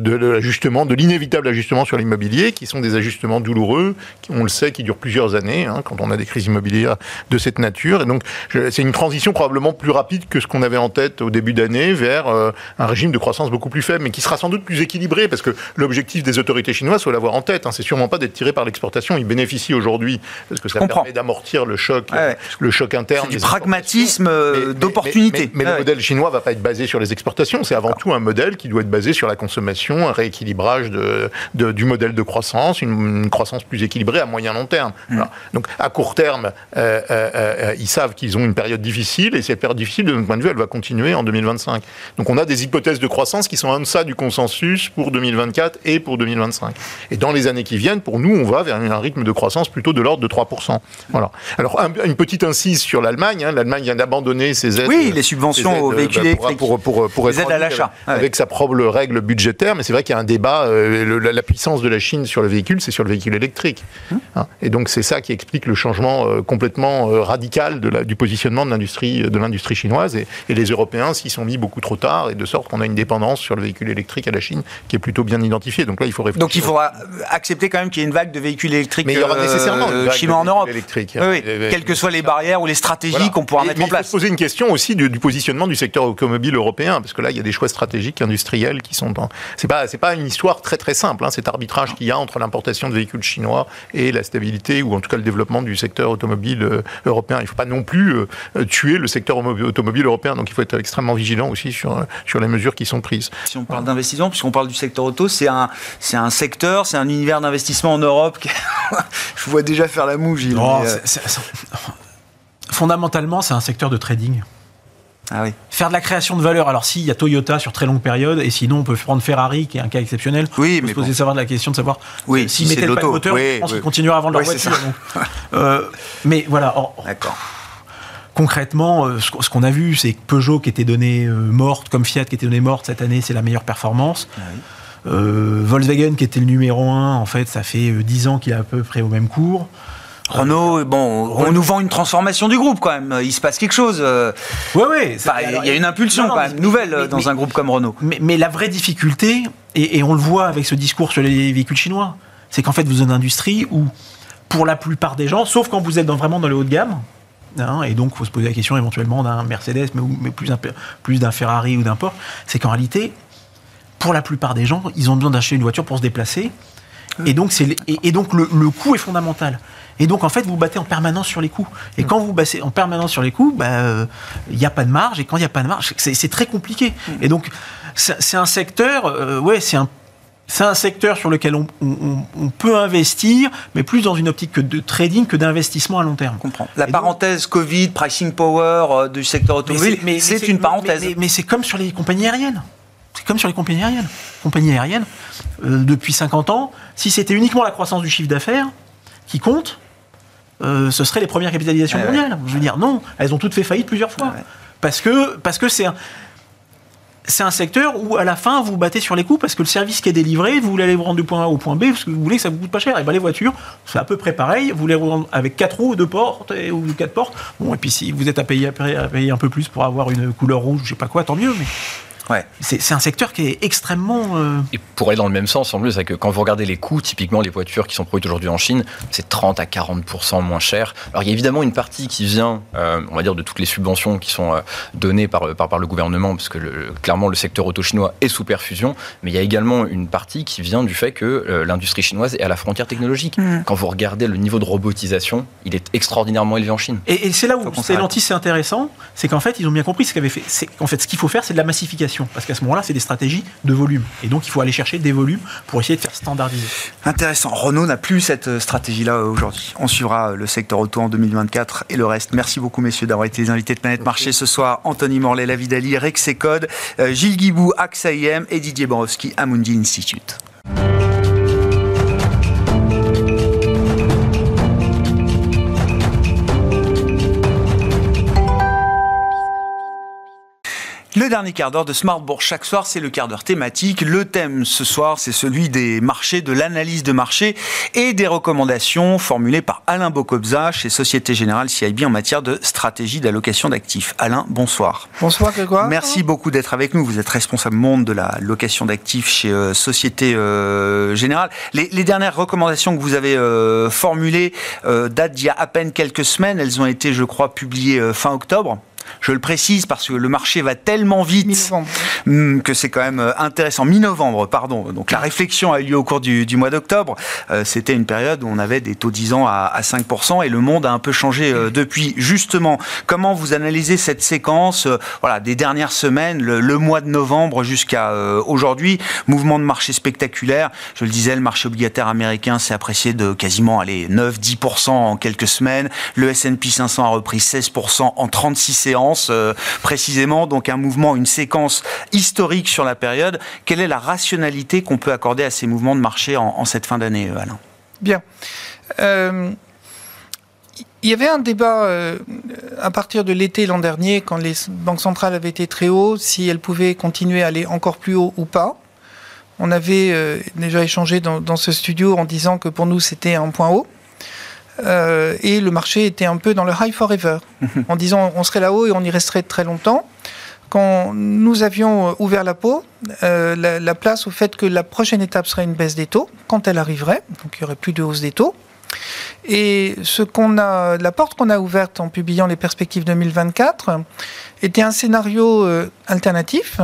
de l'inévitable ajustement sur l'immobilier, qui sont des ajustements douloureux, qui, on le sait, qui durent plusieurs années, hein, quand on a des crises immobilières de cette nature. Et donc, c'est une transition probablement plus rapide que ce qu'on avait en tête au début d'année vers euh, un régime de croissance beaucoup plus faible, mais qui sera sans doute plus équilibré, parce que l'objectif des autorités chinoises, faut l'avoir en tête, hein, c'est sûrement pas d'être tiré par l'exportation. Ils bénéficient aujourd'hui, parce que ça permet d'amortir le choc, ouais. le choc interne. Du pragmatisme d'opportunité. Mais, mais, mais, mais, le modèle chinois va pas être basé sur les exportations. C'est avant tout un modèle qui doit être basé sur la consommation, un rééquilibrage de, de, du modèle de croissance, une, une, croissance plus équilibrée à moyen long terme. Mmh. Voilà. Donc à court terme, euh, euh, euh, ils savent qu'ils ont une période difficile et cette période difficile, de notre point de vue, elle va continuer en 2025. Donc on a des hypothèses de croissance qui sont en deçà du consensus pour 2024 et pour 2025. Et dans les années qui viennent, pour nous, on va vers un rythme de croissance plutôt de l'ordre de 3%. Voilà. Alors, un, une petite incise sur l'Allemagne. Hein. L'Allemagne vient d'abandonner ses aides. Oui, les subventions aides, aux véhicules électriques. Pour, pour, pour, pour les aides à l'achat. Avec, avec, sa propre règle budgétaire. Mais c'est vrai qu'il y a un débat. Euh, le, la, la, puissance de la Chine sur le véhicule, c'est sur le véhicule électrique. Hum. Hein. Et donc, c'est ça qui explique le changement euh, complètement euh, radical de la, du positionnement de l'industrie de l'industrie chinoise. Et, et, les Européens s'y sont mis beaucoup trop tard. Et de sorte qu'on a une dépendance sur le véhicule électrique à la Chine qui est plutôt bien identifiée. Donc là, il faut réfléchir. Donc il faudra accepter quand même qu'il y ait une vague de véhicules électriques mais il y aura nécessairement euh, chinois en Europe. Électrique. Oui, oui. Quelles que soient les barrières ou les stratégies voilà. qu'on pourra et, mettre en place. Il faut se poser une question aussi du, du, positionnement du secteur automobile européen, parce que là, il y a des choix stratégiques industriels qui sont. En... C'est pas, c'est pas une histoire très très simple. Hein, cet arbitrage qu'il y a entre l'importation de véhicules chinois et la stabilité ou en tout cas le développement du secteur automobile euh, européen. Il ne faut pas non plus euh, tuer le secteur automobile européen. Donc il faut être extrêmement vigilant aussi sur sur les mesures qui sont prises. Si on parle d'investissement, puisqu'on parle du secteur auto, c'est un c'est un secteur, c'est un univers d'investissement en Europe. Qui... Je vois déjà faire la moue, Gilles. Mais, euh... est... Fondamentalement, c'est un secteur de trading. Ah oui. Faire de la création de valeur. Alors, si, il y a Toyota sur très longue période, et sinon, on peut prendre Ferrari, qui est un cas exceptionnel. Oui, on peut mais se poser bon. savoir de la question de savoir oui, s'ils si mettaient pas de moteur, oui, je pense qu'ils continueraient à vendre leur voiture. Donc, euh, mais voilà. D'accord. Concrètement, euh, ce qu'on a vu, c'est que Peugeot, qui était donnée euh, morte, comme Fiat, qui était donnée morte cette année, c'est la meilleure performance. Ah oui. Euh, Volkswagen, qui était le numéro 1, en fait, ça fait 10 ans qu'il est à peu près au même cours. Renault, bon, Renault. on nous vend une transformation du groupe quand même. Il se passe quelque chose. Oui, oui. Il y a une impulsion non, quand même, mais, nouvelle mais, dans mais, un groupe comme Renault. Mais, la vraie difficulté, et, et, on le voit avec ce discours sur les véhicules chinois, c'est qu'en fait, vous avez une industrie où, pour la plupart des gens, sauf quand vous êtes dans, vraiment dans le haut de gamme, Hein, et donc, il faut se poser la question éventuellement d'un Mercedes, mais, mais plus, plus d'un Ferrari ou d'un Porsche. C'est qu'en réalité, pour la plupart des gens, ils ont besoin d'acheter une voiture pour se déplacer. Et donc, et, et, donc le, le, coût est fondamental. Et donc, en fait, vous battez en permanence sur les coûts. Et mmh. quand vous battez en permanence sur les coûts, il bah, n'y a pas de marge. Et quand il n'y a pas de marge, c'est très compliqué. Mmh. Et donc, c'est un secteur, euh, ouais, c'est un c'est un secteur sur lequel on, on, on, peut investir, mais plus dans une optique que de trading que d'investissement à long terme. Comprends. La Et parenthèse donc, Covid, pricing power euh, du secteur automobile, c'est une parenthèse. Mais, mais c'est comme sur les compagnies aériennes. C'est comme sur les compagnies aériennes. Compagnies aériennes, euh, depuis 50 ans, si c'était uniquement la croissance du chiffre d'affaires qui compte, euh, ce serait les premières capitalisations ah mondiales. Ouais. Je veux dire, non, elles ont toutes fait faillite plusieurs fois. Ah ouais. Parce que parce que c'est un, c'est un secteur où à la fin vous battez sur les coûts parce que le service qui est délivré, vous voulez aller vous rendre du point A au point B parce que vous voulez que ça vous coûte pas cher. Et ben les voitures, c'est à peu près pareil. Vous voulez vous rendre avec quatre roues, deux portes et, ou quatre portes. Bon et puis si vous êtes à payer, à payer un peu plus pour avoir une couleur rouge, je sais pas quoi, tant mieux. Mais Ouais. C'est un secteur qui est extrêmement. Euh... Et pour aller dans le même sens, en plus, c'est que quand vous regardez les coûts, typiquement les voitures qui sont produites aujourd'hui en Chine, c'est 30 à 40% moins cher. Alors il y a évidemment une partie qui vient, euh, on va dire, de toutes les subventions qui sont euh, données par, par, par, le gouvernement, parce que le, clairement le secteur auto chinois est sous perfusion, mais il y a également une partie qui vient du fait que euh, l'industrie chinoise est à la frontière technologique. Mmh. Quand vous regardez le niveau de robotisation, il est extraordinairement élevé en Chine. Et, et c'est là où Stellantis c'est intéressant, c'est qu'en fait ils ont bien compris ce qu'avait fait. En fait, ce qu'il faut faire, c'est de la massification Parce qu'à ce moment-là, c'est des stratégies de volume. Et donc, il faut aller chercher des volumes pour essayer de faire standardiser. Intéressant. Renault n'a plus cette stratégie-là aujourd'hui. On suivra le secteur auto en 2024 et le reste. Merci beaucoup, messieurs, d'avoir été les invités de Planète Marché ce soir. Anthony Morlet, Lavidali, Rexecode, euh, Gilles Guibou, AXA IM et Didier Borowski, Amundi Institute. Le dernier quart d'heure de Smartbourg chaque soir, c'est le quart d'heure thématique. Le thème ce soir, c'est celui des marchés, de l'analyse de marché et des recommandations formulées par Alain Bocobza chez Société Générale CIB en matière de stratégie d'allocation d'actifs. Alain, bonsoir. Bonsoir Grégoire. Merci beaucoup d'être avec nous. Vous êtes responsable monde de la location d'actifs chez euh, Société euh, Générale. Les, dernières recommandations que vous avez euh, formulées datent d'il y a à peine quelques semaines. Elles ont été, je crois, publiées fin octobre. Je le précise parce que le marché va tellement vite hmm, que c'est quand même euh, intéressant. Mi-novembre, pardon. Donc la réflexion a eu lieu au cours du, mois d'octobre. Euh, c'était une période où on avait des taux 10 ans à, 5% et le monde a un peu changé euh, depuis. Justement, comment vous analysez cette séquence voilà, des dernières semaines, le, mois de novembre jusqu'à aujourd'hui? Mouvement de marché spectaculaire. Je le disais, le marché obligataire américain s'est apprécié de quasiment 9-10% en quelques semaines. Le S&P 500 a repris 16% en 36 séances euh, précisément, donc un mouvement, une séquence historique sur la période. Quelle est la rationalité qu'on peut accorder à ces mouvements de marché en, cette fin d'année, euh, Alain? Bien. Euh, il y avait un débat à partir de l'été l'an dernier, quand les banques centrales avaient été très hauts, si elles pouvaient continuer à aller encore plus haut ou pas. On avait déjà échangé dans, ce studio en disant que pour nous c'était un point haut. Euh, et le marché était un peu dans le high forever, en disant on serait là-haut et on y resterait très longtemps. Quand nous avions ouvert la peau, euh, la, place au fait que la prochaine étape serait une baisse des taux, quand elle arriverait, donc il y aurait plus de hausse des taux. Et ce qu'on a, la porte qu'on a ouverte en publiant les perspectives 2024 était un scénario euh, alternatif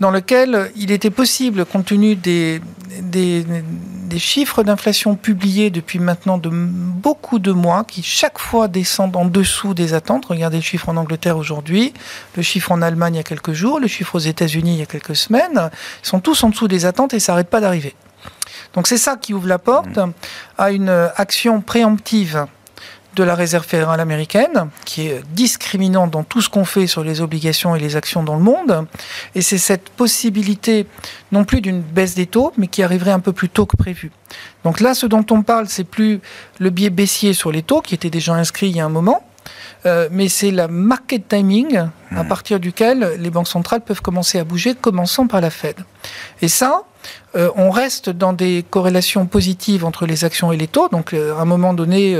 dans lequel il était possible, compte tenu des, des, chiffres d'inflation publiés depuis maintenant de beaucoup de mois, qui chaque fois descendent en dessous des attentes. Regardez le chiffre en Angleterre aujourd'hui, le chiffre en Allemagne il y a quelques jours, le chiffre aux États-Unis il y a quelques semaines, ils sont tous en dessous des attentes et ça n'arrête pas d'arriver. Donc c'est ça qui ouvre la porte à une action préemptive de la Réserve fédérale américaine, qui est discriminante dans tout ce qu'on fait sur les obligations et les actions dans le monde. Et c'est cette possibilité, non plus d'une baisse des taux, mais qui arriverait un peu plus tôt que prévu. Donc là, ce dont on parle, c'est plus le biais baissier sur les taux, qui était déjà inscrit il y a un moment, euh, mais c'est la market timing à hmm. partir duquel les banques centrales peuvent commencer à bouger, commençant par la Fed. Et ça, euh, on reste dans des corrélations positives entre les actions et les taux. Donc, euh, à un moment donné,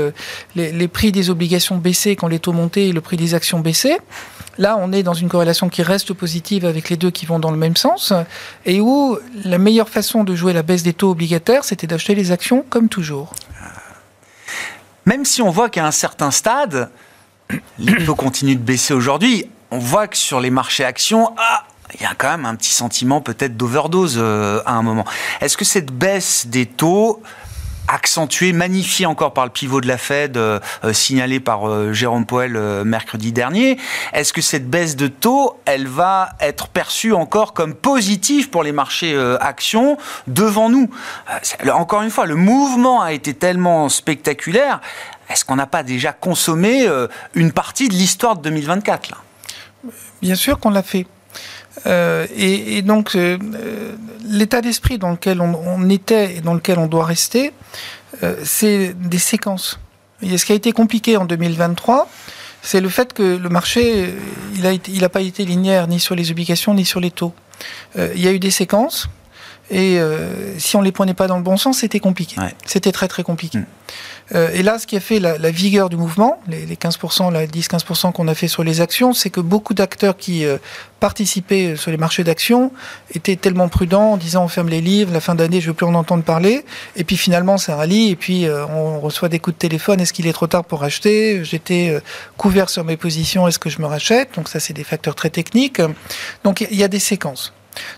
les, prix des obligations baissaient quand les taux montaient et le prix des actions baissait. Là, on est dans une corrélation qui reste positive avec les deux qui vont dans le même sens, et où la meilleure façon de jouer la baisse des taux obligataires, c'était d'acheter les actions comme toujours. Même si on voit qu'à un certain stade, les taux continuent de baisser aujourd'hui. On voit que sur les marchés actions, ah, il y a quand même un petit sentiment peut-être d'overdose euh, à un moment. Est-ce que cette baisse des taux accentuée, magnifiée encore par le pivot de la Fed euh, euh, signalé par Jérôme Powell mercredi dernier. Est-ce que cette baisse de taux, elle va être perçue encore comme positive pour les marchés actions devant nous? Encore une fois, le mouvement a été tellement spectaculaire est-ce qu'on n'a pas déjà consommé euh, une partie de l'histoire de 2024 là? Bien sûr qu'on l'a fait. Euh, et, donc, euh, l'état d'esprit dans lequel on, était et dans lequel on doit rester, c'est des séquences. Et ce qui a été compliqué en 2023, c'est le fait que le marché, il n'a il pas été linéaire ni sur les obligations ni sur les taux. il y a eu des séquences. Et si on les prenait pas dans le bon sens, c'était compliqué. C'était très très compliqué. Mm. Euh, et là, ce qui a fait la, vigueur du mouvement, les, 15%, les 10-15% qu'on a fait sur les actions, c'est que beaucoup d'acteurs qui euh, participaient sur les marchés d'actions étaient tellement prudents en disant on ferme les livres, la fin d'année, je ne veux plus en entendre parler. Et puis finalement, ça rallie, et puis euh, on reçoit des coups de téléphone, est-ce qu'il est trop tard pour acheter J'étais couvert sur mes positions, est-ce que je me rachète? Donc ça, c'est des facteurs très techniques. Donc il y a des séquences.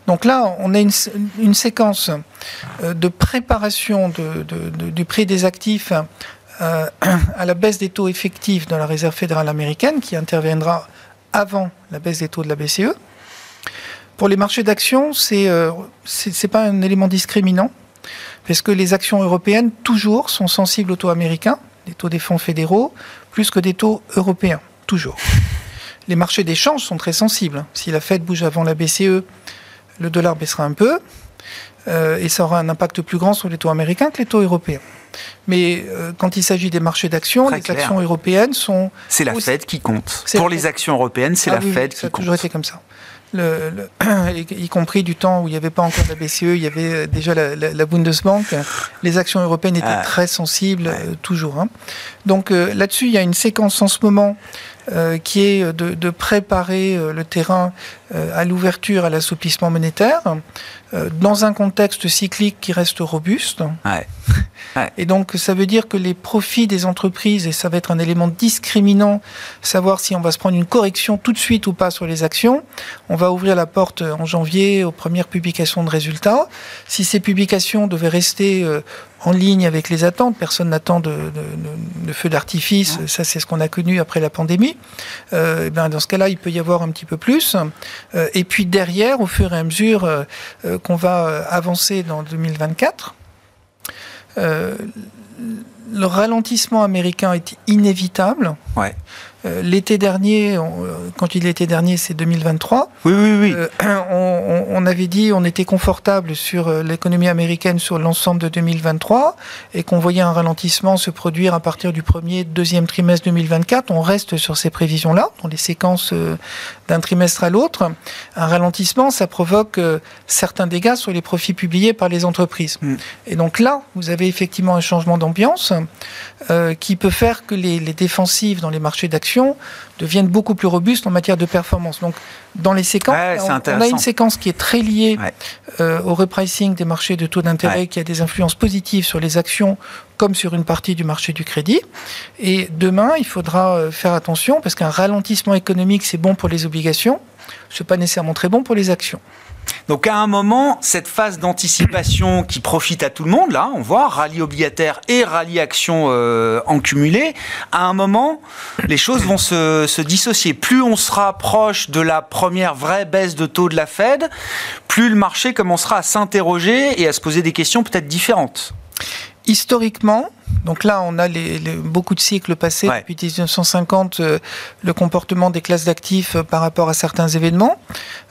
Donc là, on a une, séquence euh, de préparation du prix des actifs euh, à la baisse des taux effectifs dans la Réserve fédérale américaine qui interviendra avant la baisse des taux de la BCE. Pour les marchés d'actions, c'est euh, c'est pas un élément discriminant, parce que les actions européennes, toujours, sont sensibles aux taux américains, les taux des fonds fédéraux, plus que des taux européens, toujours. Les marchés d'échange sont très sensibles. Si la Fed bouge avant la BCE, le dollar baissera un peu, euh, et ça aura un impact plus grand sur les taux américains que les taux européens. Mais euh, quand il s'agit des marchés d'actions, les clair. actions européennes sont. C'est la aussi- Fed qui compte. Pour les actions européennes, c'est Ah la oui, Fed ça qui a toujours compte. été comme ça. Le, le- y, compris du temps où il n'y avait pas encore la BCE, il y avait euh, déjà la, la- la Bundesbank. Les actions européennes étaient Ah. très sensibles, euh, toujours. hein. Donc euh, là-dessus, il y a une séquence en ce moment euh, qui est de, de préparer euh, le terrain à l'ouverture, à l'assouplissement monétaire, euh, dans un contexte cyclique qui reste robuste. Ouais. Et donc, ça veut dire que les profits des entreprises, et ça va être un élément discriminant, savoir si on va se prendre une correction tout de suite ou pas sur les actions. On va ouvrir la porte en janvier aux premières publications de résultats. Si ces publications devaient rester euh, en ligne avec les attentes, personne n'attend de, de- de- de feu d'artifice, ça c'est ce qu'on a connu après la pandémie, euh, eh ben, dans ce cas-là, il peut y avoir un petit peu plus. Euh, et puis derrière, au fur et à mesure euh, euh, qu'on va avancer dans 2024, euh, le ralentissement américain est inévitable. Euh, l'été dernier, on- euh, quand il l'été dernier, c'est 2023. Oui, oui, oui. Euh, on, avait dit on était confortable sur l'économie américaine sur l'ensemble de 2023 et qu'on voyait un ralentissement se produire à partir du premier, deuxième trimestre 2024. On reste sur ces prévisions-là, dans les séquences d'un trimestre à l'autre. Un ralentissement, ça provoque certains dégâts sur les profits publiés par les entreprises. Mm. Et donc là, vous avez effectivement un changement d'ambiance euh, qui peut faire que les, les défensives dans les marchés d'actions deviennent beaucoup plus robustes en matière de performance. Donc, dans les séquences, Ouais, on- on, a une séquence qui est très liée Ouais. euh, au repricing des marchés de taux d'intérêt, Ouais. qui a des influences positives sur les actions comme sur une partie du marché du crédit. Et demain, il faudra euh, faire attention parce qu'un ralentissement économique, c'est bon pour les obligations, c'est pas nécessairement très bon pour les actions. Donc à un moment, cette phase d'anticipation qui profite à tout le monde, là, on voit, rallye obligataire et rallye action euh, en cumulé, à un moment, les choses vont se, se dissocier. Plus on se rapproche de la première vraie baisse de taux de la Fed, plus le marché commencera à s'interroger et à se poser des questions peut-être différentes. Historiquement, donc là, on a les, les- beaucoup de cycles passés Ouais. depuis 1950, euh, le comportement des classes d'actifs euh, par rapport à certains événements.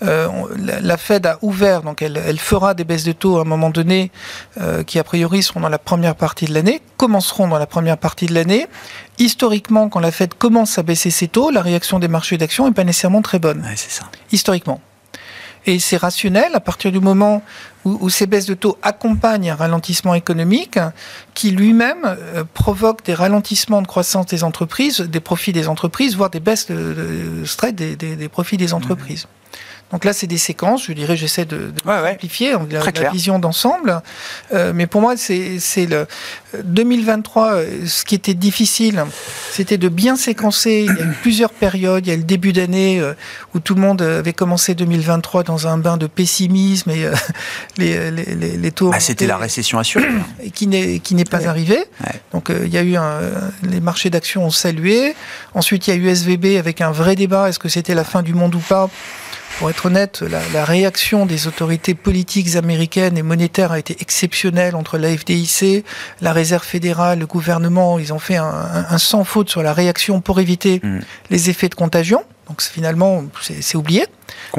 Euh, on- la, la Fed a ouvert, donc elle, elle fera des baisses de taux à un moment donné, qui a priori seront dans la première partie de l'année, commenceront dans la première partie de l'année. Historiquement, quand la Fed commence à baisser ses taux, la réaction des marchés d'actions n'est pas nécessairement très bonne Ouais, c'est ça. historiquement. Et c'est rationnel à partir du moment où, où ces baisses de taux accompagnent un ralentissement économique qui lui-même euh, provoque des ralentissements de croissance des entreprises, des profits des entreprises, voire des baisses de, de stress des, des- des profits des entreprises. Donc là, c'est des séquences, je dirais, j'essaie de, de Ouais, ouais. simplifier on- la, la vision d'ensemble. Euh, mais pour moi, c'est le 2023. euh, Ce qui était difficile, c'était de bien séquencer. Il y a eu plusieurs périodes. Il y a le début d'année euh, où tout le monde avait commencé 2023 dans un bain de pessimisme et euh, les, les, les, les taux. Bah, C'était la récession assurée. et qui n'est qui n'est pas Ouais. arrivé. Ouais. Donc euh, il y a eu un, les marchés d'actions ont salué. Ensuite il y a eu SVB avec un vrai débat est-ce que c'était la fin du monde ou pas? Pour être honnête, la, la réaction des autorités politiques américaines et monétaires a été exceptionnelle entre la FDIC, la Réserve fédérale, le gouvernement. Ils ont fait un, un- un sans faute sur la réaction pour éviter Mm. les effets de contagion. Donc c'est- finalement, c'est oublié.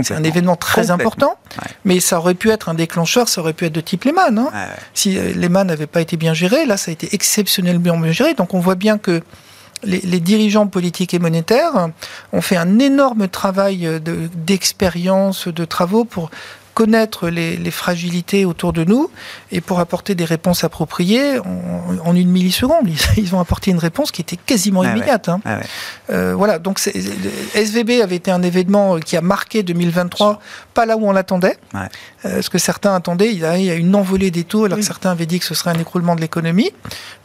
C'est un événement très important, Ouais. mais ça aurait pu être un déclencheur, ça aurait pu être de type Lehman. Hein. Ouais, ouais. Si euh, Lehman n'avait pas été bien géré, là, ça a été exceptionnellement bien géré. Donc, on voit bien que les, dirigeants politiques et monétaires ont fait un énorme travail euh, de- d'expérience, de, travaux pour connaître les, les fragilités autour de nous et pour apporter des réponses appropriées en, en une milliseconde. Ils, ils ont apporté une réponse qui était quasiment ouais. immédiate. hein. Ouais. Euh, voilà, donc SVB avait été un événement qui a marqué 2023, pas là où on l'attendait. Ouais. Euh, ce que certains attendaient, il y a, il y a une envolée des taux, alors que certains avaient dit que ce serait un écroulement de l'économie.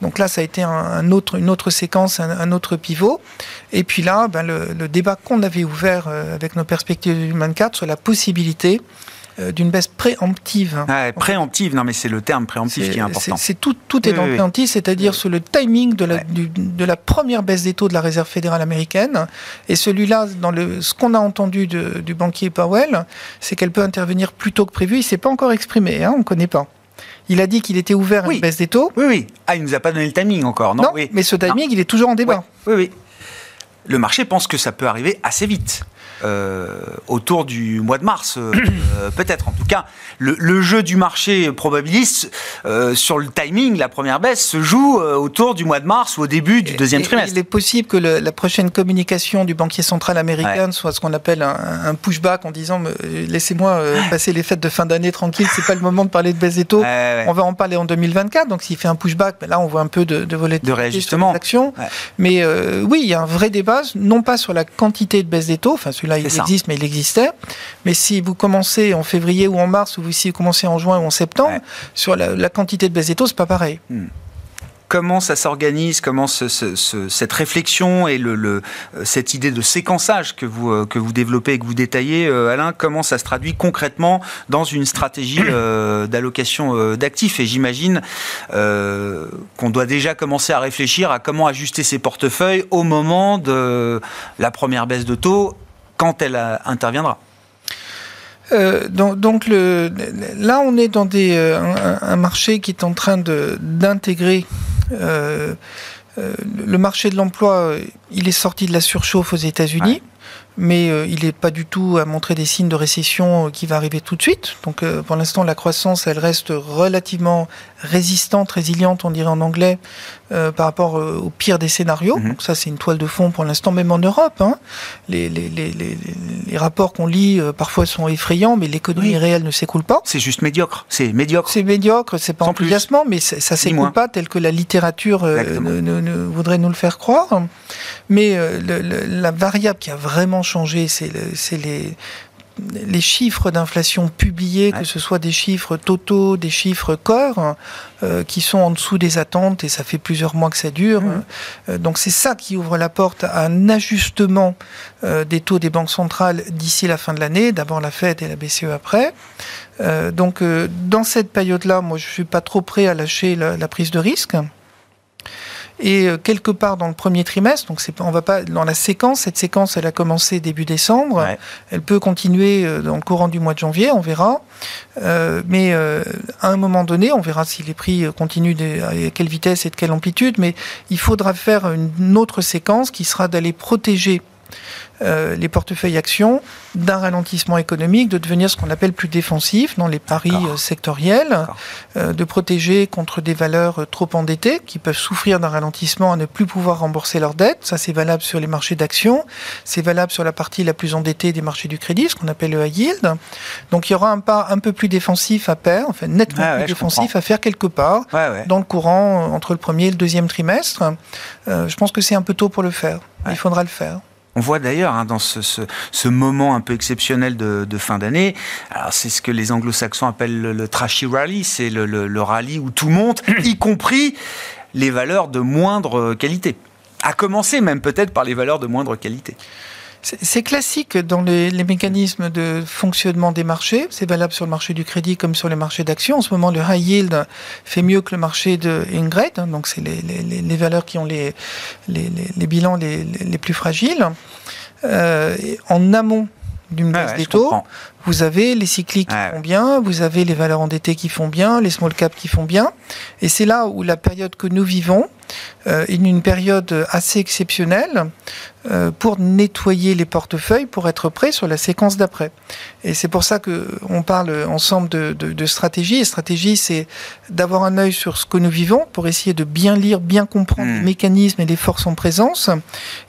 Donc là, ça a été un, un autre, une autre séquence, un, un autre pivot. Et puis là, ben, le, le débat qu'on avait ouvert euh, avec nos perspectives 2024 sur la possibilité d'une baisse préemptive. Ouais, préemptive, non mais c'est le terme préemptif qui est important. C'est tout, tout est Oui, dans oui, préemptif, c'est-à-dire sur le timing de la, Ouais. du- de la première baisse des taux de la Réserve fédérale américaine. Et celui-là, dans le, ce qu'on a entendu de- du banquier Powell, c'est qu'elle peut intervenir plus tôt que prévu. Il s'est pas encore exprimé, hein, on ne connaît pas. Il a dit qu'il était ouvert à une baisse des taux. Oui, oui. Ah, il nous a pas donné le timing encore, non, oui. mais ce timing, il est toujours en débat. Oui, oui. Le marché pense que ça peut arriver assez vite. Euh, autour du mois de mars, euh, euh, peut-être. En tout cas, le, le jeu du marché probabiliste euh, sur le timing, la première baisse, se joue autour du mois de mars ou au début du deuxième Et- trimestre. Il est possible que le- la prochaine communication du banquier central américain soit ce qu'on appelle un, un pushback en disant me- laissez-moi passer les fêtes de fin d'année tranquille, c'est pas le moment de parler de baisse des taux. Ouais, ouais. On va en parler en 2024. Donc s'il fait un pushback, ben là on voit un peu de, de volatilité De réajustement. sur les actions. Mais oui, il y a un vrai débat, non pas sur la quantité de baisse des taux. Enfin celui-là il ça. existe, mais il existait. Mais si vous commencez en février ou en mars, ou si vous commencez en juin ou en septembre, Ouais. sur la, la quantité de baisse des taux, c'est pas pareil. Comment ça s'organise? Comment ce- ce- ce- cette réflexion et le, le- euh, cette idée de séquençage que vous, euh, que vous développez et que vous détaillez, euh, Alain, comment ça se traduit concrètement dans une stratégie euh, d'allocation euh, d'actifs? Et j'imagine euh, qu'on doit déjà commencer à réfléchir à comment ajuster ses portefeuilles au moment de la première baisse de taux, quand elle euh, interviendra. Euh, donc, donc le, là, on est dans des, euh, un, un marché qui est en train d'intégrer. euh, le marché de l'emploi, il est sorti de la surchauffe aux États-Unis, mais il n'est pas du tout à montrer des signes de récession qui va arriver tout de suite. Donc, pour l'instant, la croissance, elle reste relativement résistante, résiliente, on dirait en anglais, euh, par rapport euh, au pire des scénarios. Mhm. Donc, ça, c'est une toile de fond pour l'instant, même en Europe. hein. Les, les, les, les, les rapports qu'on lit euh, parfois sont effrayants, mais l'économie Oui. réelle ne s'écoule pas. C'est juste médiocre. C'est médiocre. C'est médiocre, c'est pas enthousiasmant, mais ça s'écoule pas tel que la littérature euh, Exactement. ne, ne- ne voudrait nous le faire croire. Mais le- le- la variable qui a vraiment changé, c'est le- c'est les les chiffres d'inflation publiés, Ouais. que ce soit des chiffres totaux, des chiffres corps, euh, qui sont en dessous des attentes, et ça fait plusieurs mois que ça dure. Mhm. Euh, donc c'est ça qui ouvre la porte à un ajustement euh, des taux des banques centrales d'ici la fin de l'année, d'abord la Fed et la BCE après. Donc dans cette période-là, moi je suis pas trop prêt à lâcher la, la prise de risque. Et euh, quelque part dans le premier trimestre, donc on va pas dans la séquence. Cette séquence, elle a commencé début décembre. Ouais. Elle peut continuer euh, dans le courant du mois de janvier, on verra. Euh, mais euh, à un moment donné, on verra si les prix euh, continuent de, à quelle vitesse et de quelle amplitude. Mais il faudra faire une autre séquence qui sera d'aller protéger euh, les portefeuilles actions d'un ralentissement économique, de devenir ce qu'on appelle plus défensif dans les paris euh, sectoriels, euh, de protéger contre des valeurs trop endettées qui peuvent souffrir d'un ralentissement à ne plus pouvoir rembourser leurs dettes. Ça, c'est valable sur les marchés d'actions, c'est valable sur la partie la plus endettée des marchés du crédit, ce qu'on appelle le high yield. Donc, il y aura un pas un peu plus défensif à faire, enfin nettement Ah plus défensif à faire quelque part Ouais, ouais. dans le courant euh, entre le premier et le deuxième trimestre. Je pense que c'est un peu tôt pour le faire. Il faudra le faire. On voit d'ailleurs hein, dans ce, ce, ce moment un peu exceptionnel de, de fin d'année, alors c'est ce que les anglo-saxons appellent le, le trashy rally, c'est le, le- le rallye où tout monte, y compris les valeurs de moindre qualité. À commencer même peut-être par les valeurs de moindre qualité. C'est classique dans les, les mécanismes de fonctionnement des marchés. C'est valable sur le marché du crédit comme sur les marchés d'actions. En ce moment, le high yield fait mieux que le marché de hein, donc, c'est les, les- les- valeurs qui ont les, les, les- les bilans les, plus fragiles. Euh, en amont d'une baisse ouais, des taux, comprends. vous avez les cycliques qui Ouais, font bien, vous avez les valeurs endettées qui font bien, les small caps qui font bien. Et c'est là où la période que nous vivons euh, une période assez exceptionnelle euh, pour nettoyer les portefeuilles, pour être prêt sur la séquence d'après. Et c'est pour ça que on parle ensemble de, de, de stratégie. Et stratégie, c'est d'avoir un œil sur ce que nous vivons pour essayer de bien lire, bien comprendre Mm. les mécanismes et les forces en présence,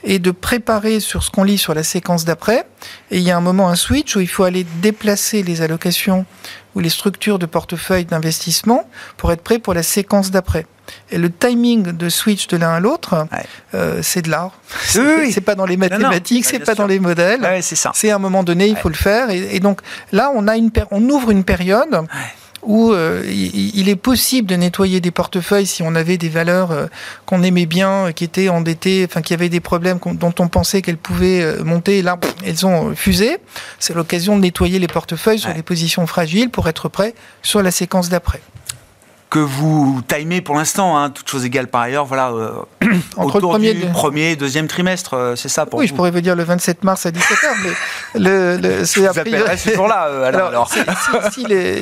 et de préparer sur ce qu'on lit sur la séquence d'après. Et il y a un moment, un switch où il faut aller déplacer les allocations ou les structures de portefeuille d'investissement pour être prêt pour la séquence d'après. Et le timing de switch de l'un à l'autre, Ouais. euh, c'est de l'art. Oui, oui. C'est pas dans les mathématiques, c'est pas sûr. dans les modèles. Ouais, c'est. C'est à un moment donné, il faut le faire. Et, et donc là, on a une, on ouvre une période où euh, il, est possible de nettoyer des portefeuilles si on avait des valeurs euh, qu'on aimait bien, qui étaient endettées, enfin qui avaient des problèmes dont on pensait qu'elles pouvaient monter. Et là, elles ont fusé. C'est l'occasion de nettoyer les portefeuilles sur les positions fragiles pour être prêt sur la séquence d'après que vous timez pour l'instant, hein, toutes choses égales par ailleurs, voilà, euh, Entre autour le premier, du premier et deuxième trimestre, euh, c'est ça pour Oui, je pourrais vous dire le 27 mars à 17h, mais le, le c'est après. ce jour-là, euh, alors.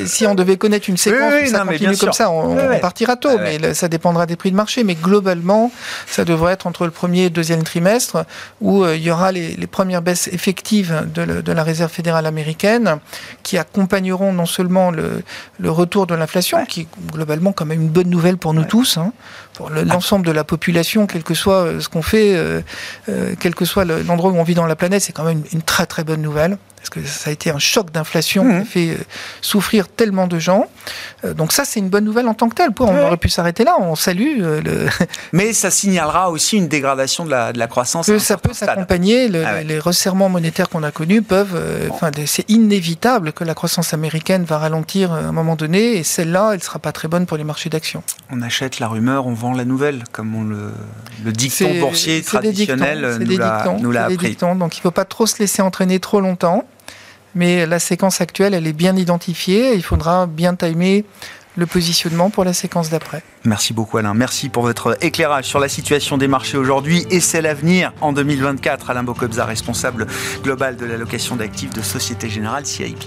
Si, on devait connaître une séquence, ça continue comme ça, on, partira tôt, mais ça dépendra des prix de marché. Mais globalement, ça devrait être entre le premier et le deuxième trimestre, où il y aura les, premières baisses effectives de, la Réserve fédérale américaine, qui accompagneront non seulement le, le retour de l'inflation, qui globalement quand même une bonne nouvelle pour nous tous, hein, pour l'ensemble de la population, quel que soit euh, ce qu'on fait, euh, euh, quel que soit l'endroit où on vit dans la planète, c'est quand même une, très très bonne nouvelle parce que ça a été un choc d'inflation qui a mmh. fait euh, souffrir tellement de gens. Euh, donc ça, c'est une bonne nouvelle en tant que telle. On aurait pu s'arrêter là, on salue. Euh, le... Mais ça signalera aussi une dégradation de la, de la croissance. ça peut s'accompagner. Ah les resserrements monétaires qu'on a connus peuvent... Enfin, c'est inévitable que la croissance américaine va ralentir à un moment donné, et celle-là, elle ne sera pas très bonne pour les marchés d'actions. On achète la rumeur, on vend la nouvelle, comme on le, le dicton boursier traditionnel nous l'a appris. donc il ne faut pas trop se laisser entraîner trop longtemps. Mais la séquence actuelle, elle est bien identifiée. Il faudra bien timer le positionnement pour la séquence d'après. Merci beaucoup Alain. Merci pour votre éclairage sur la situation des marchés aujourd'hui et c'est l'avenir en 2024. Alain Bocobza, responsable global de l'allocation d'actifs de Société Générale CIP.